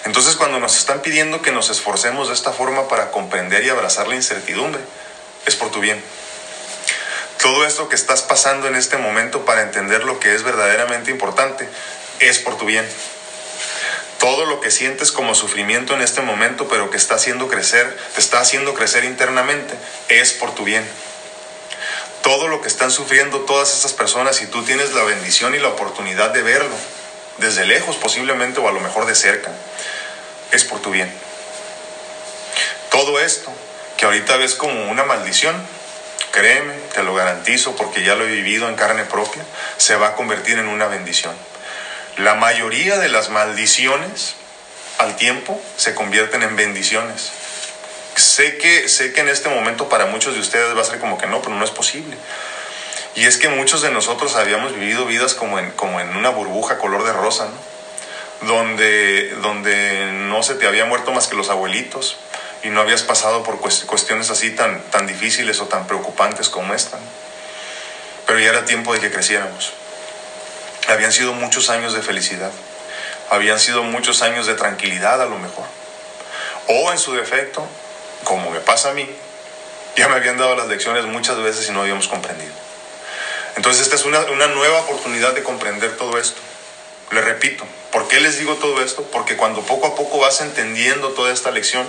S1: Entonces cuando nos están pidiendo que nos esforcemos de esta forma para comprender y abrazar la incertidumbre, es por tu bien todo esto que estás pasando en este momento para entender lo que es verdaderamente importante es por tu bien. Todo lo que sientes como sufrimiento en este momento, pero que está haciendo crecer, te está haciendo crecer internamente, es por tu bien. Todo lo que están sufriendo todas estas personas y tú tienes la bendición y la oportunidad de verlo, desde lejos posiblemente o a lo mejor de cerca, es por tu bien. Todo esto que ahorita ves como una maldición, créeme, te lo garantizo porque ya lo he vivido en carne propia, se va a convertir en una bendición. La mayoría de las maldiciones al tiempo se convierten en bendiciones. Sé que, sé que en este momento para muchos de ustedes va a ser como que no, pero no es posible. Y es que muchos de nosotros habíamos vivido vidas como en, como en una burbuja color de rosa, donde, donde no se te había muerto más que los abuelitos y no habías pasado por cuestiones así tan, tan difíciles o tan preocupantes como esta. Pero ya era tiempo de que creciéramos. Habían sido muchos años de felicidad, habían sido muchos años de tranquilidad a lo mejor. O en su defecto, como me pasa a mí, ya me habían dado las lecciones muchas veces y no habíamos comprendido. Entonces esta es una, una nueva oportunidad de comprender todo esto. Le repito, ¿por qué les digo todo esto? Porque cuando poco a poco vas entendiendo toda esta lección,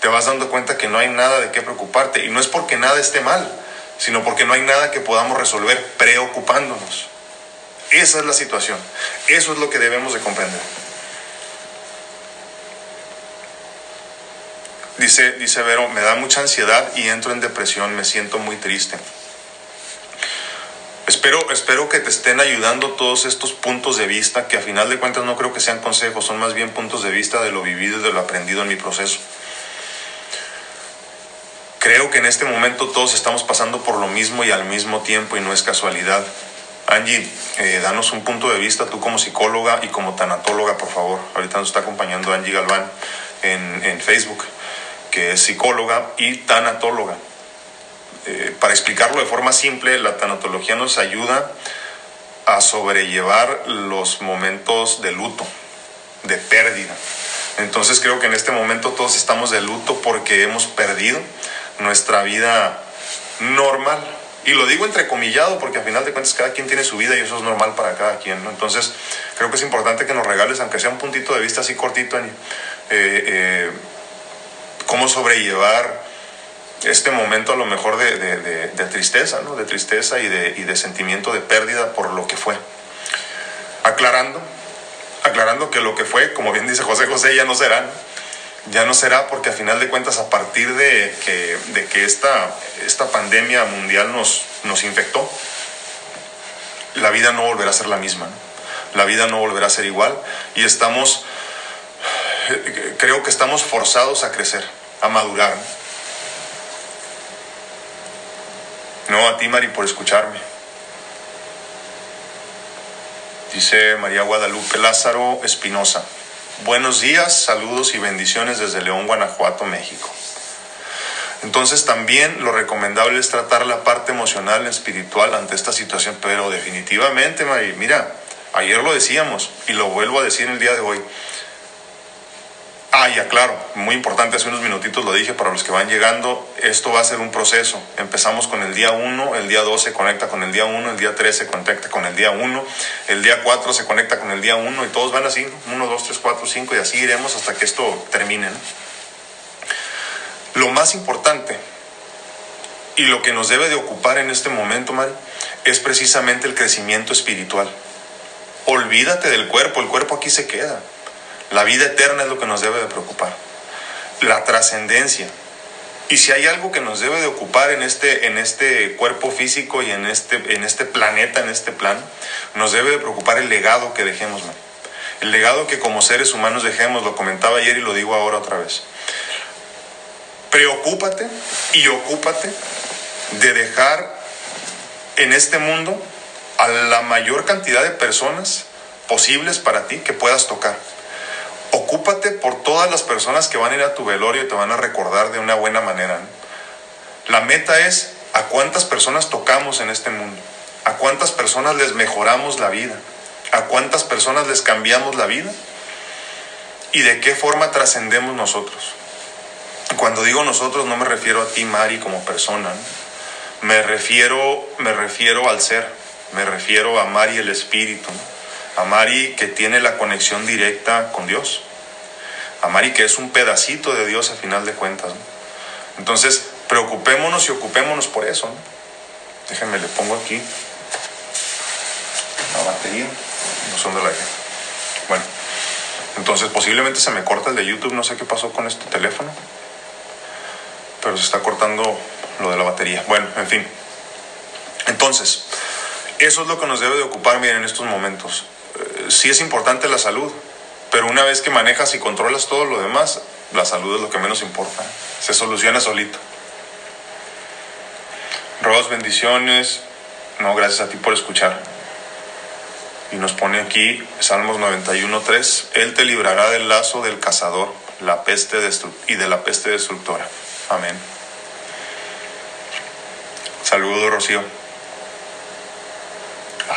S1: te vas dando cuenta que no hay nada de qué preocuparte. Y no es porque nada esté mal, sino porque no hay nada que podamos resolver preocupándonos. Esa es la situación. Eso es lo que debemos de comprender. Dice, dice Vero, me da mucha ansiedad y entro en depresión, me siento muy triste. Espero, espero que te estén ayudando todos estos puntos de vista, que a final de cuentas no creo que sean consejos, son más bien puntos de vista de lo vivido y de lo aprendido en mi proceso. Creo que en este momento todos estamos pasando por lo mismo y al mismo tiempo y no es casualidad. Angie, eh, danos un punto de vista, tú como psicóloga y como tanatóloga, por favor. Ahorita nos está acompañando Angie Galván en, en Facebook, que es psicóloga y tanatóloga. Eh, para explicarlo de forma simple, la tanatología nos ayuda a sobrellevar los momentos de luto, de pérdida. Entonces creo que en este momento todos estamos de luto porque hemos perdido nuestra vida normal. Y lo digo entrecomillado porque al final de cuentas cada quien tiene su vida y eso es normal para cada quien. ¿no? Entonces creo que es importante que nos regales, aunque sea un puntito de vista así cortito, eh, eh, cómo sobrellevar este momento a lo mejor de, tristeza, ¿no? de tristeza y de, y de sentimiento de pérdida por lo que fue. Aclarando, aclarando que lo que fue, como bien dice José José, ya no será. Ya no será porque a final de cuentas a partir de que, de que esta, esta pandemia mundial nos, nos infectó, la vida no volverá a ser la misma. La vida no volverá a ser igual y estamos, creo que estamos forzados a crecer, a madurar. No, a ti, Mari, por escucharme. Dice María Guadalupe Lázaro Espinosa. Buenos días, saludos y bendiciones desde León, Guanajuato, México. Entonces también lo recomendable es tratar la parte emocional, espiritual ante esta situación, pero definitivamente, Mari, mira, ayer lo decíamos y lo vuelvo a decir el día de hoy. Ah, ya claro, muy importante, hace unos minutitos lo dije para los que van llegando, esto va a ser un proceso. Empezamos con el día 1, el día 2 se conecta con el día 1, el día 3 se conecta con el día 1, el día 4 se conecta con el día 1 y todos van así, 1, 2, 3, 4, 5 y así iremos hasta que esto termine. Lo más importante y lo que nos debe de ocupar en este momento, Mari, es precisamente el crecimiento espiritual. Olvídate del cuerpo, el cuerpo aquí se queda. La vida eterna es lo que nos debe de preocupar. La trascendencia. Y si hay algo que nos debe de ocupar en este, en este cuerpo físico y en este, en este planeta, en este plan, nos debe de preocupar el legado que dejemos, El legado que como seres humanos dejemos, lo comentaba ayer y lo digo ahora otra vez. Preocúpate y ocúpate de dejar en este mundo a la mayor cantidad de personas posibles para ti que puedas tocar ocúpate por todas las personas que van a ir a tu velorio y te van a recordar de una buena manera. La meta es a cuántas personas tocamos en este mundo, a cuántas personas les mejoramos la vida, a cuántas personas les cambiamos la vida y de qué forma trascendemos nosotros. Cuando digo nosotros no me refiero a ti, Mari, como persona, me, refiero, me refiero al ser, me refiero a Mari el Espíritu a Mari que tiene la conexión directa con Dios, a Mari que es un pedacito de Dios a final de cuentas. Entonces, preocupémonos y ocupémonos por eso. Déjenme, le pongo aquí la batería. No son de la Bueno, entonces posiblemente se me corta el de YouTube, no sé qué pasó con este teléfono, pero se está cortando lo de la batería. Bueno, en fin. Entonces, eso es lo que nos debe de ocupar, miren, en estos momentos sí es importante la salud, pero una vez que manejas y controlas todo lo demás, la salud es lo que menos importa. Se soluciona solito. Ros, bendiciones. No, gracias a ti por escuchar. Y nos pone aquí Salmos 91.3, Él te librará del lazo del cazador la peste y de la peste destructora. Amén. Saludo, Rocío.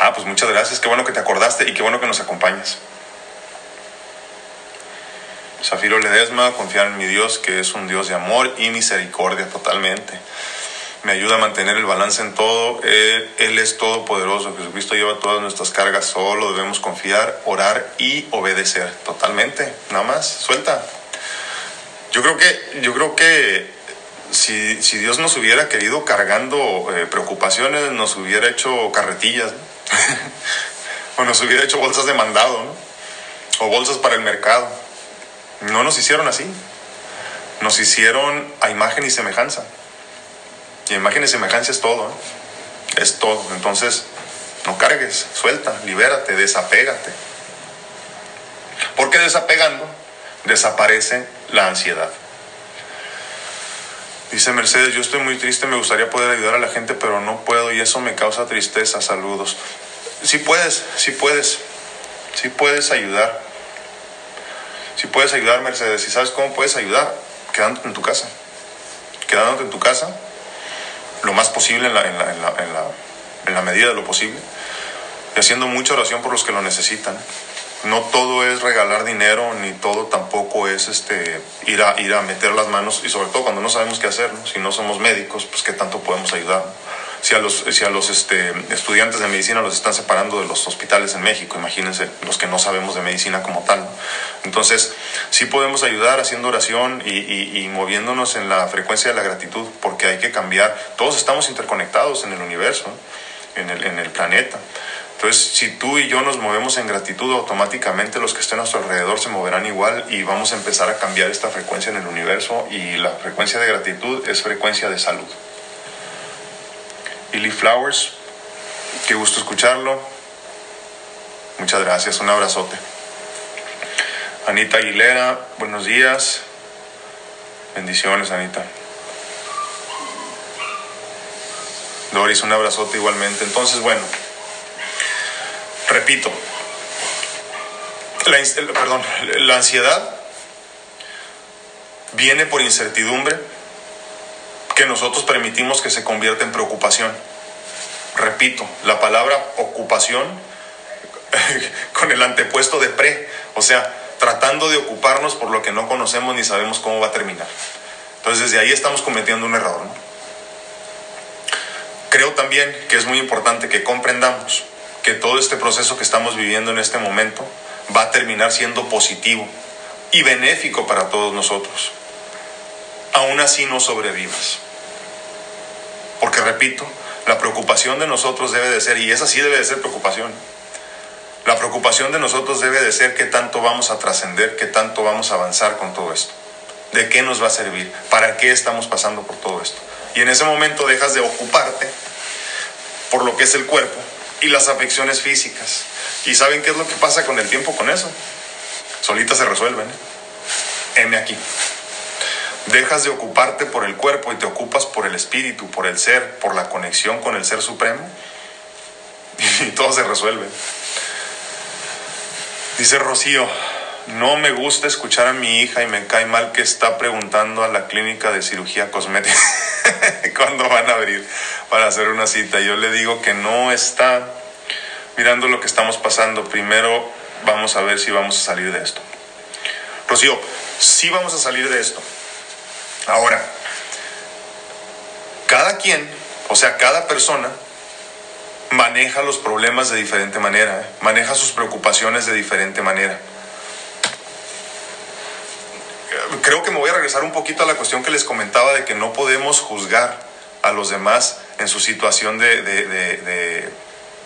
S1: Ah, pues muchas gracias. Qué bueno que te acordaste y qué bueno que nos acompañas. Zafiro Ledesma, confiar en mi Dios, que es un Dios de amor y misericordia totalmente. Me ayuda a mantener el balance en todo. Él, Él es todopoderoso. Jesucristo lleva todas nuestras cargas. Solo debemos confiar, orar y obedecer. Totalmente. Nada más. Suelta. Yo creo que, yo creo que si, si Dios nos hubiera querido cargando eh, preocupaciones, nos hubiera hecho carretillas. o nos hubiera hecho bolsas de mandado. O bolsas para el mercado no nos hicieron así. Nos hicieron a imagen y semejanza. Y imagen y semejanza es todo. ¿eh? Es todo. Entonces, no cargues, suelta, libérate, desapégate. Porque desapegando, desaparece la ansiedad. Dice Mercedes, yo estoy muy triste, me gustaría poder ayudar a la gente, pero no puedo y eso me causa tristeza. Saludos. Si puedes, si puedes, si puedes ayudar. Si puedes ayudar, Mercedes, y sabes cómo puedes ayudar, quedándote en tu casa. Quedándote en tu casa lo más posible en la, en la, en la, en la medida de lo posible. Y haciendo mucha oración por los que lo necesitan. No todo es regalar dinero, ni todo tampoco es este, ir, a, ir a meter las manos, y sobre todo cuando no sabemos qué hacer, si no somos médicos, pues qué tanto podemos ayudar si a los, si a los este, estudiantes de medicina los están separando de los hospitales en México, imagínense los que no sabemos de medicina como tal. Entonces, sí podemos ayudar haciendo oración y, moviéndonos en la frecuencia de la gratitud, porque hay que cambiar. Todos estamos interconectados en el universo, en el, en el planeta. Entonces, si tú y yo nos movemos en gratitud, automáticamente los que estén a nuestro alrededor se moverán igual y vamos a empezar a cambiar esta frecuencia en el universo y la frecuencia de gratitud es frecuencia de salud. Billy Flowers, qué gusto escucharlo. Muchas gracias, un abrazote. Anita Aguilera, buenos días. Bendiciones, Anita. Doris, un abrazote igualmente. Entonces, bueno, repito, la, perdón, la ansiedad viene por incertidumbre que nosotros permitimos que se convierta en preocupación. Repito, la palabra ocupación con el antepuesto de pre, o sea, tratando de ocuparnos por lo que no conocemos ni sabemos cómo va a terminar. Entonces desde ahí estamos cometiendo un error. Creo también que es muy importante que comprendamos que todo este proceso que estamos viviendo en este momento va a terminar siendo positivo y benéfico para todos nosotros. Aún así no sobrevivas. Porque repito, la preocupación de nosotros debe de ser, y esa sí debe de ser preocupación, la preocupación de nosotros debe de ser qué tanto vamos a trascender, qué tanto vamos a avanzar con todo esto, de qué nos va a servir, para qué estamos pasando por todo esto. Y en ese momento dejas de ocuparte por lo que es el cuerpo y las afecciones físicas. ¿Y saben qué es lo que pasa con el tiempo con eso? Solitas se resuelven. ¿eh? M aquí. Dejas de ocuparte por el cuerpo y te ocupas por el espíritu, por el ser, por la conexión con el ser supremo. Y todo se resuelve. Dice Rocío, no me gusta escuchar a mi hija y me cae mal que está preguntando a la clínica de cirugía cosmética cuándo van a abrir para hacer una cita. Yo le digo que no está mirando lo que estamos pasando. Primero vamos a ver si vamos a salir de esto. Rocío, sí vamos a salir de esto. Ahora, cada quien, o sea, cada persona, maneja los problemas de diferente manera, ¿eh? maneja sus preocupaciones de diferente manera. Creo que me voy a regresar un poquito a la cuestión que les comentaba de que no podemos juzgar a los demás en su situación de,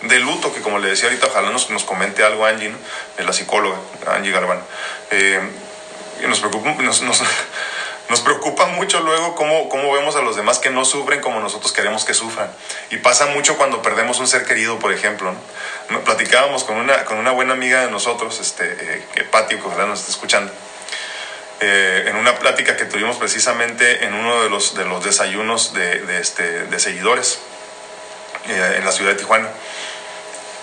S1: de, luto, que como le decía ahorita, ojalá nos, nos comente algo Angie, de la psicóloga, Angie Galván. Eh, nos, preocupa, nos, nos preocupa mucho luego cómo, cómo, vemos a los demás que no sufren como nosotros queremos que sufran. Y pasa mucho cuando perdemos un ser querido, por ejemplo. ¿no? Platicábamos con una, con una buena amiga de nosotros, este, eh, Patio, que ojalá nos esté escuchando, eh, en una plática que tuvimos precisamente en uno de los, de los desayunos de, de, este, de seguidores eh, en la ciudad de Tijuana.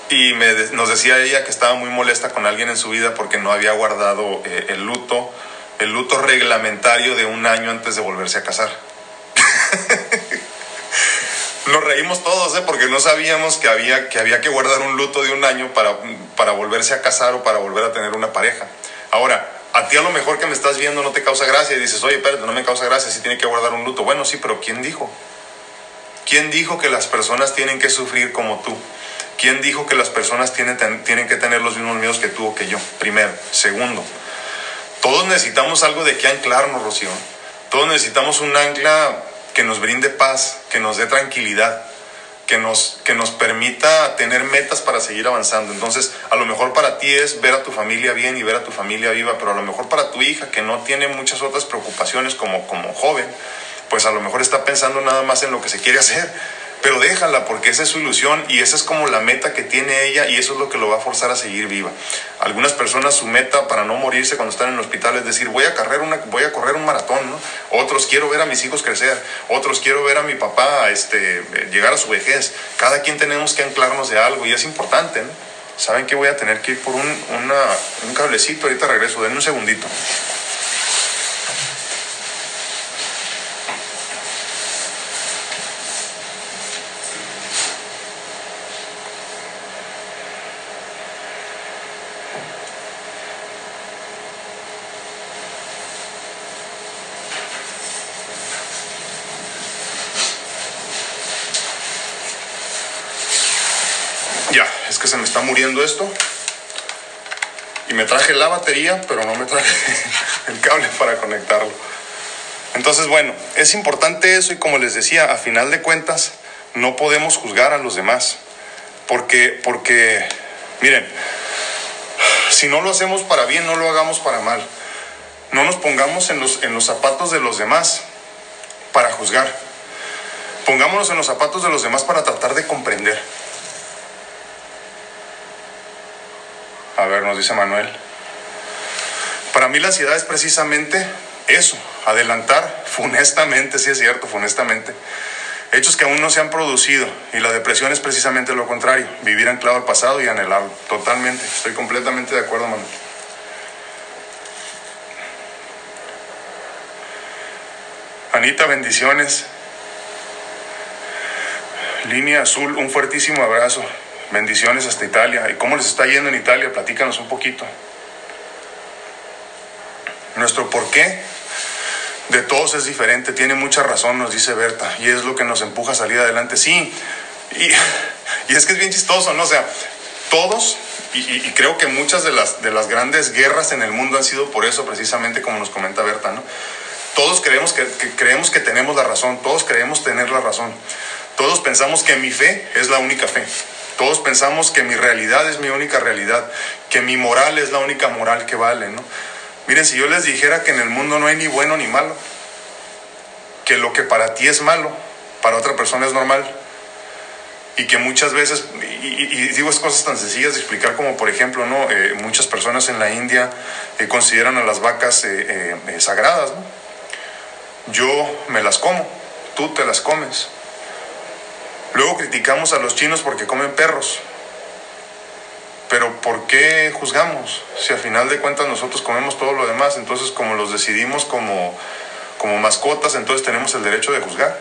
S1: y me, nos decía ella que estaba muy molesta con alguien en su vida porque no había guardado eh, el luto, el luto reglamentario de un año antes de volverse a casar. Nos reímos todos, ¿eh? porque no sabíamos que había, que había que guardar un luto de un año para, para volverse a casar o para volver a tener una pareja. Ahora, a ti a lo mejor que me estás viendo no te causa gracia y dices, oye, espérate, no me causa gracia, si tiene que guardar un luto. Bueno, sí, pero ¿quién dijo? ¿Quién dijo que las personas tienen que sufrir como tú? ¿Quién dijo que las personas tienen, tienen que tener los mismos miedos que tú o que yo? Primero. Segundo, todos necesitamos algo de que anclarnos, Rocío. Todos necesitamos un ancla que nos brinde paz, que nos dé tranquilidad, que nos, que nos permita tener metas para seguir avanzando. Entonces, a lo mejor para ti es ver a tu familia bien y ver a tu familia viva, pero a lo mejor para tu hija, que no tiene muchas otras preocupaciones como, como joven, pues a lo mejor está pensando nada más en lo que se quiere hacer pero déjala porque esa es su ilusión y esa es como la meta que tiene ella y eso es lo que lo va a forzar a seguir viva. Algunas personas su meta para no morirse cuando están en el hospital es decir, voy a correr, una, voy a correr un maratón, ¿no? Otros quiero ver a mis hijos crecer, otros quiero ver a mi papá este, llegar a su vejez. Cada quien tenemos que anclarnos de algo y es importante, ¿no? Saben que voy a tener que ir por un, un cablecito, ahorita regreso, denme un segundito. Muriendo esto. Y me traje la batería, pero no me traje el cable para conectarlo. Entonces, bueno, es importante eso y como les decía, a final de cuentas, no podemos juzgar a los demás. Porque, porque, miren, si no lo hacemos para bien, no lo hagamos para mal. No nos pongamos en los, en los zapatos de los demás para juzgar. Pongámonos en los zapatos de los demás para tratar de comprender. A ver, nos dice Manuel. Para mí la ansiedad es precisamente eso, adelantar funestamente, sí es cierto, funestamente, hechos que aún no se han producido. Y la depresión es precisamente lo contrario, vivir anclado al pasado y anhelarlo. Totalmente, estoy completamente de acuerdo, Manuel. Anita, bendiciones. Línea azul, un fuertísimo abrazo. Bendiciones hasta Italia. ¿Y cómo les está yendo en Italia? Platícanos un poquito. Nuestro porqué de todos es diferente. Tiene mucha razón, nos dice Berta. Y es lo que nos empuja a salir adelante. Sí. Y, es que es bien chistoso, ¿no? O sea, todos, y, creo que muchas de las, de las grandes guerras en el mundo han sido por eso, precisamente como nos comenta Berta, ¿no? Todos creemos que, que creemos que tenemos la razón, todos creemos tener la razón. Todos pensamos que mi fe es la única fe. Todos pensamos que mi realidad es mi única realidad, que mi moral es la única moral que vale, ¿no? Miren, si yo les dijera que en el mundo no hay ni bueno ni malo, que lo que para ti es malo, para otra persona es normal, y que muchas veces, y, digo es cosas tan sencillas de explicar como por ejemplo, ¿no? Eh, muchas personas en la India eh, consideran a las vacas eh, sagradas, ¿no? Yo me las como, tú te las comes. Luego criticamos a los chinos porque comen perros. Pero ¿por qué juzgamos? Si al final de cuentas nosotros comemos todo lo demás, entonces como los decidimos como, como mascotas, entonces tenemos el derecho de juzgar.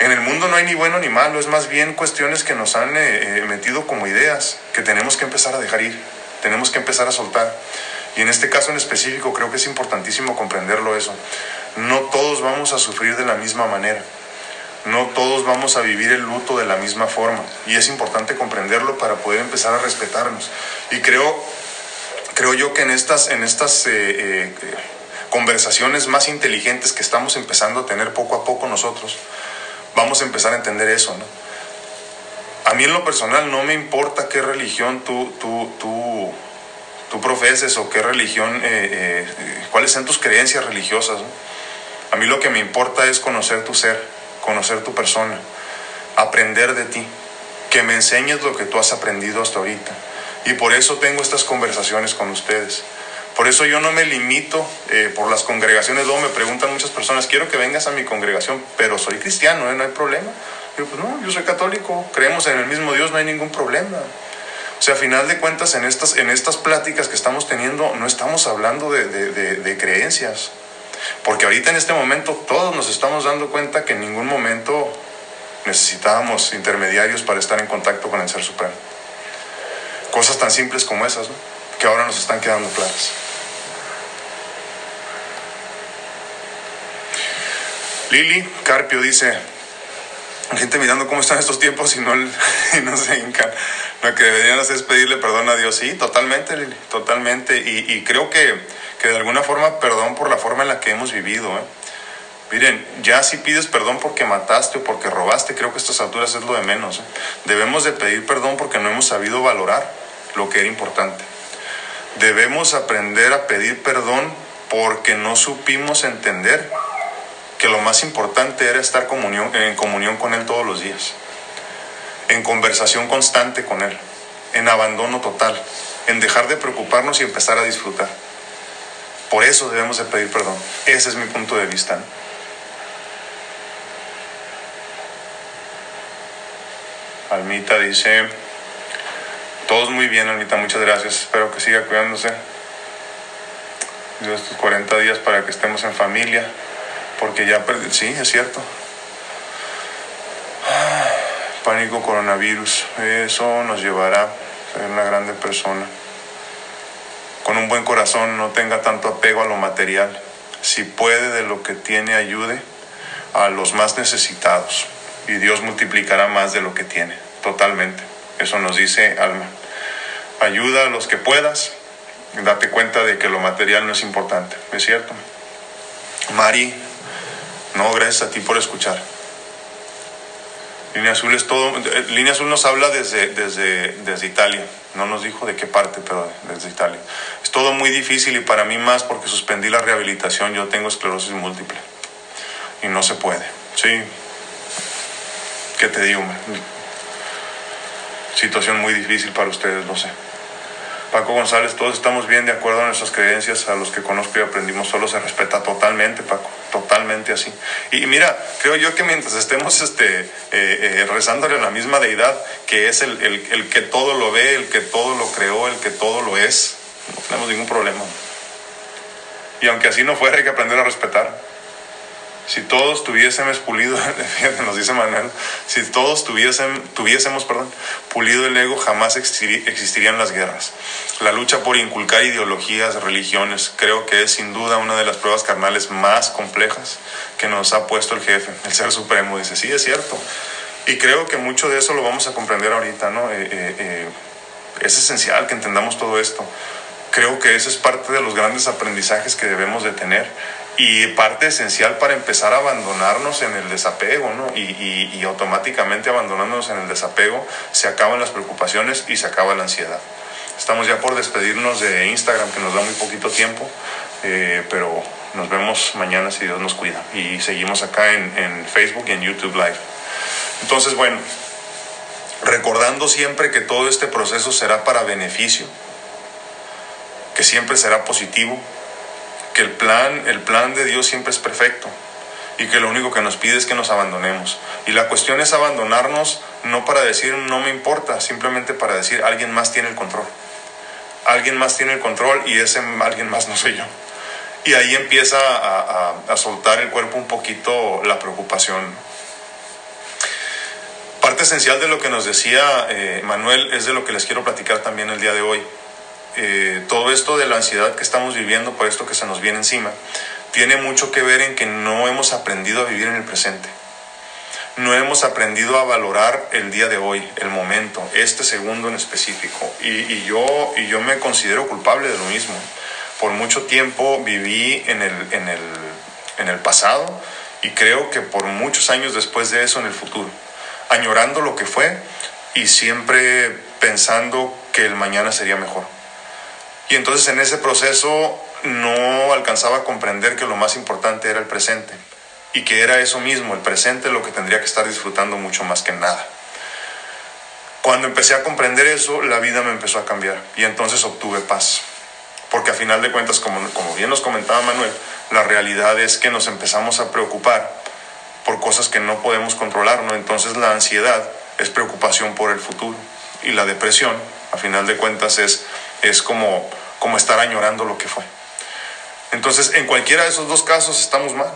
S1: En el mundo no hay ni bueno ni malo, es más bien cuestiones que nos han eh, eh, metido como ideas que tenemos que empezar a dejar ir, tenemos que empezar a soltar. Y en este caso en específico creo que es importantísimo comprenderlo eso. No todos vamos a sufrir de la misma manera. No todos vamos a vivir el luto de la misma forma y es importante comprenderlo para poder empezar a respetarnos. Y creo, creo yo que en estas, en estas eh, eh, conversaciones más inteligentes que estamos empezando a tener poco a poco nosotros, vamos a empezar a entender eso. ¿no? A mí en lo personal no me importa qué religión tú, tú, tú, tú profeses o qué religión, eh, cuáles sean tus creencias religiosas. A mí lo que me importa es conocer tu ser conocer tu persona, aprender de ti, que me enseñes lo que tú has aprendido hasta ahorita. Y por eso tengo estas conversaciones con ustedes. Por eso yo no me limito eh, por las congregaciones. Luego me preguntan muchas personas, quiero que vengas a mi congregación, pero soy cristiano, ¿eh? no hay problema. Yo, pues no, yo soy católico, creemos en el mismo Dios, no hay ningún problema. O sea, a final de cuentas, en estas, en estas pláticas que estamos teniendo, no estamos hablando de, creencias. Porque ahorita en este momento todos nos estamos dando cuenta que en ningún momento necesitábamos intermediarios para estar en contacto con el Ser Supremo. Cosas tan simples como esas, ¿no? que ahora nos están quedando claras. Lili Carpio dice, gente mirando cómo están estos tiempos y no, y no se hincan. Lo que deberían hacer es pedirle perdón a Dios. Sí, totalmente, totalmente. Y, y creo que, que, de alguna forma perdón por la forma en la que hemos vivido. ¿eh? Miren, ya si pides perdón porque mataste o porque robaste, creo que a estas alturas es lo de menos. ¿eh? Debemos de pedir perdón porque no hemos sabido valorar lo que era importante. Debemos aprender a pedir perdón porque no supimos entender que lo más importante era estar comunión, en comunión con Él todos los días, en conversación constante con Él, en abandono total, en dejar de preocuparnos y empezar a disfrutar. Por eso debemos de pedir perdón. Ese es mi punto de vista. Almita dice, todos muy bien, Almita, muchas gracias. Espero que siga cuidándose. De estos 40 días para que estemos en familia porque ya perdí, sí, es cierto. Pánico coronavirus, eso nos llevará a ser una grande persona. Con un buen corazón, no tenga tanto apego a lo material. Si puede de lo que tiene, ayude a los más necesitados. Y Dios multiplicará más de lo que tiene, totalmente. Eso nos dice Alma. Ayuda a los que puedas, date cuenta de que lo material no es importante, ¿es cierto? Mari no, gracias a ti por escuchar. Línea Azul es todo. Eh, Línea Azul nos habla desde, desde, desde Italia. No nos dijo de qué parte, pero desde Italia. Es todo muy difícil y para mí más porque suspendí la rehabilitación. Yo tengo esclerosis múltiple y no se puede. Sí. ¿Qué te digo? Situación muy difícil para ustedes, no sé. Paco González, todos estamos bien de acuerdo a nuestras creencias, a los que conozco y aprendimos solo se respeta totalmente, Paco, totalmente así. Y mira, creo yo que mientras estemos este, eh, eh, rezándole a la misma deidad, que es el, el, el que todo lo ve, el que todo lo creó, el que todo lo es, no tenemos ningún problema. Y aunque así no fuera, hay que aprender a respetar. Si todos tuviésemos pulido, nos dice Manuel, si todos tuviésemos, tuviésemos perdón, pulido el ego, jamás existirían las guerras. La lucha por inculcar ideologías, religiones, creo que es sin duda una de las pruebas carnales más complejas que nos ha puesto el jefe, el Ser Supremo. Dice, sí, es cierto. Y creo que mucho de eso lo vamos a comprender ahorita, ¿no? Eh, eh, eh, es esencial que entendamos todo esto. Creo que eso es parte de los grandes aprendizajes que debemos de tener y parte esencial para empezar a abandonarnos en el desapego, ¿no? Y, y, automáticamente abandonándonos en el desapego se acaban las preocupaciones y se acaba la ansiedad. Estamos ya por despedirnos de Instagram, que nos da muy poquito tiempo, eh, pero nos vemos mañana si Dios nos cuida. Y seguimos acá en, en Facebook y en YouTube Live. Entonces, bueno, recordando siempre que todo este proceso será para beneficio, que siempre será positivo, que el plan, el plan de Dios siempre es perfecto y que lo único que nos pide es que nos abandonemos. Y la cuestión es abandonarnos no para decir no me importa, simplemente para decir alguien más tiene el control. Alguien más tiene el control y ese alguien más no soy yo. Y ahí empieza a, soltar el cuerpo un poquito la preocupación. Parte esencial de lo que nos decía eh, Manuel es de lo que les quiero platicar también el día de hoy. Eh, todo esto de la ansiedad que estamos viviendo por esto que se nos viene encima, tiene mucho que ver en que no hemos aprendido a vivir en el presente. No hemos aprendido a valorar el día de hoy, el momento, este segundo en específico. Y, yo, y yo me considero culpable de lo mismo. Por mucho tiempo viví en el, en el, en el pasado y creo que por muchos años después de eso en el futuro, añorando lo que fue y siempre pensando que el mañana sería mejor. Y entonces en ese proceso no alcanzaba a comprender que lo más importante era el presente y que era eso mismo, el presente, lo que tendría que estar disfrutando mucho más que nada. Cuando empecé a comprender eso, la vida me empezó a cambiar y entonces obtuve paz. Porque a final de cuentas, como, como bien nos comentaba Manuel, la realidad es que nos empezamos a preocupar por cosas que no podemos controlar, ¿no? Entonces la ansiedad es preocupación por el futuro y la depresión, a final de cuentas, es, es como, como estar añorando lo que fue. Entonces, en cualquiera de esos dos casos estamos mal,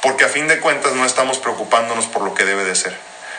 S1: porque a fin de cuentas no estamos preocupándonos por lo que debe de ser.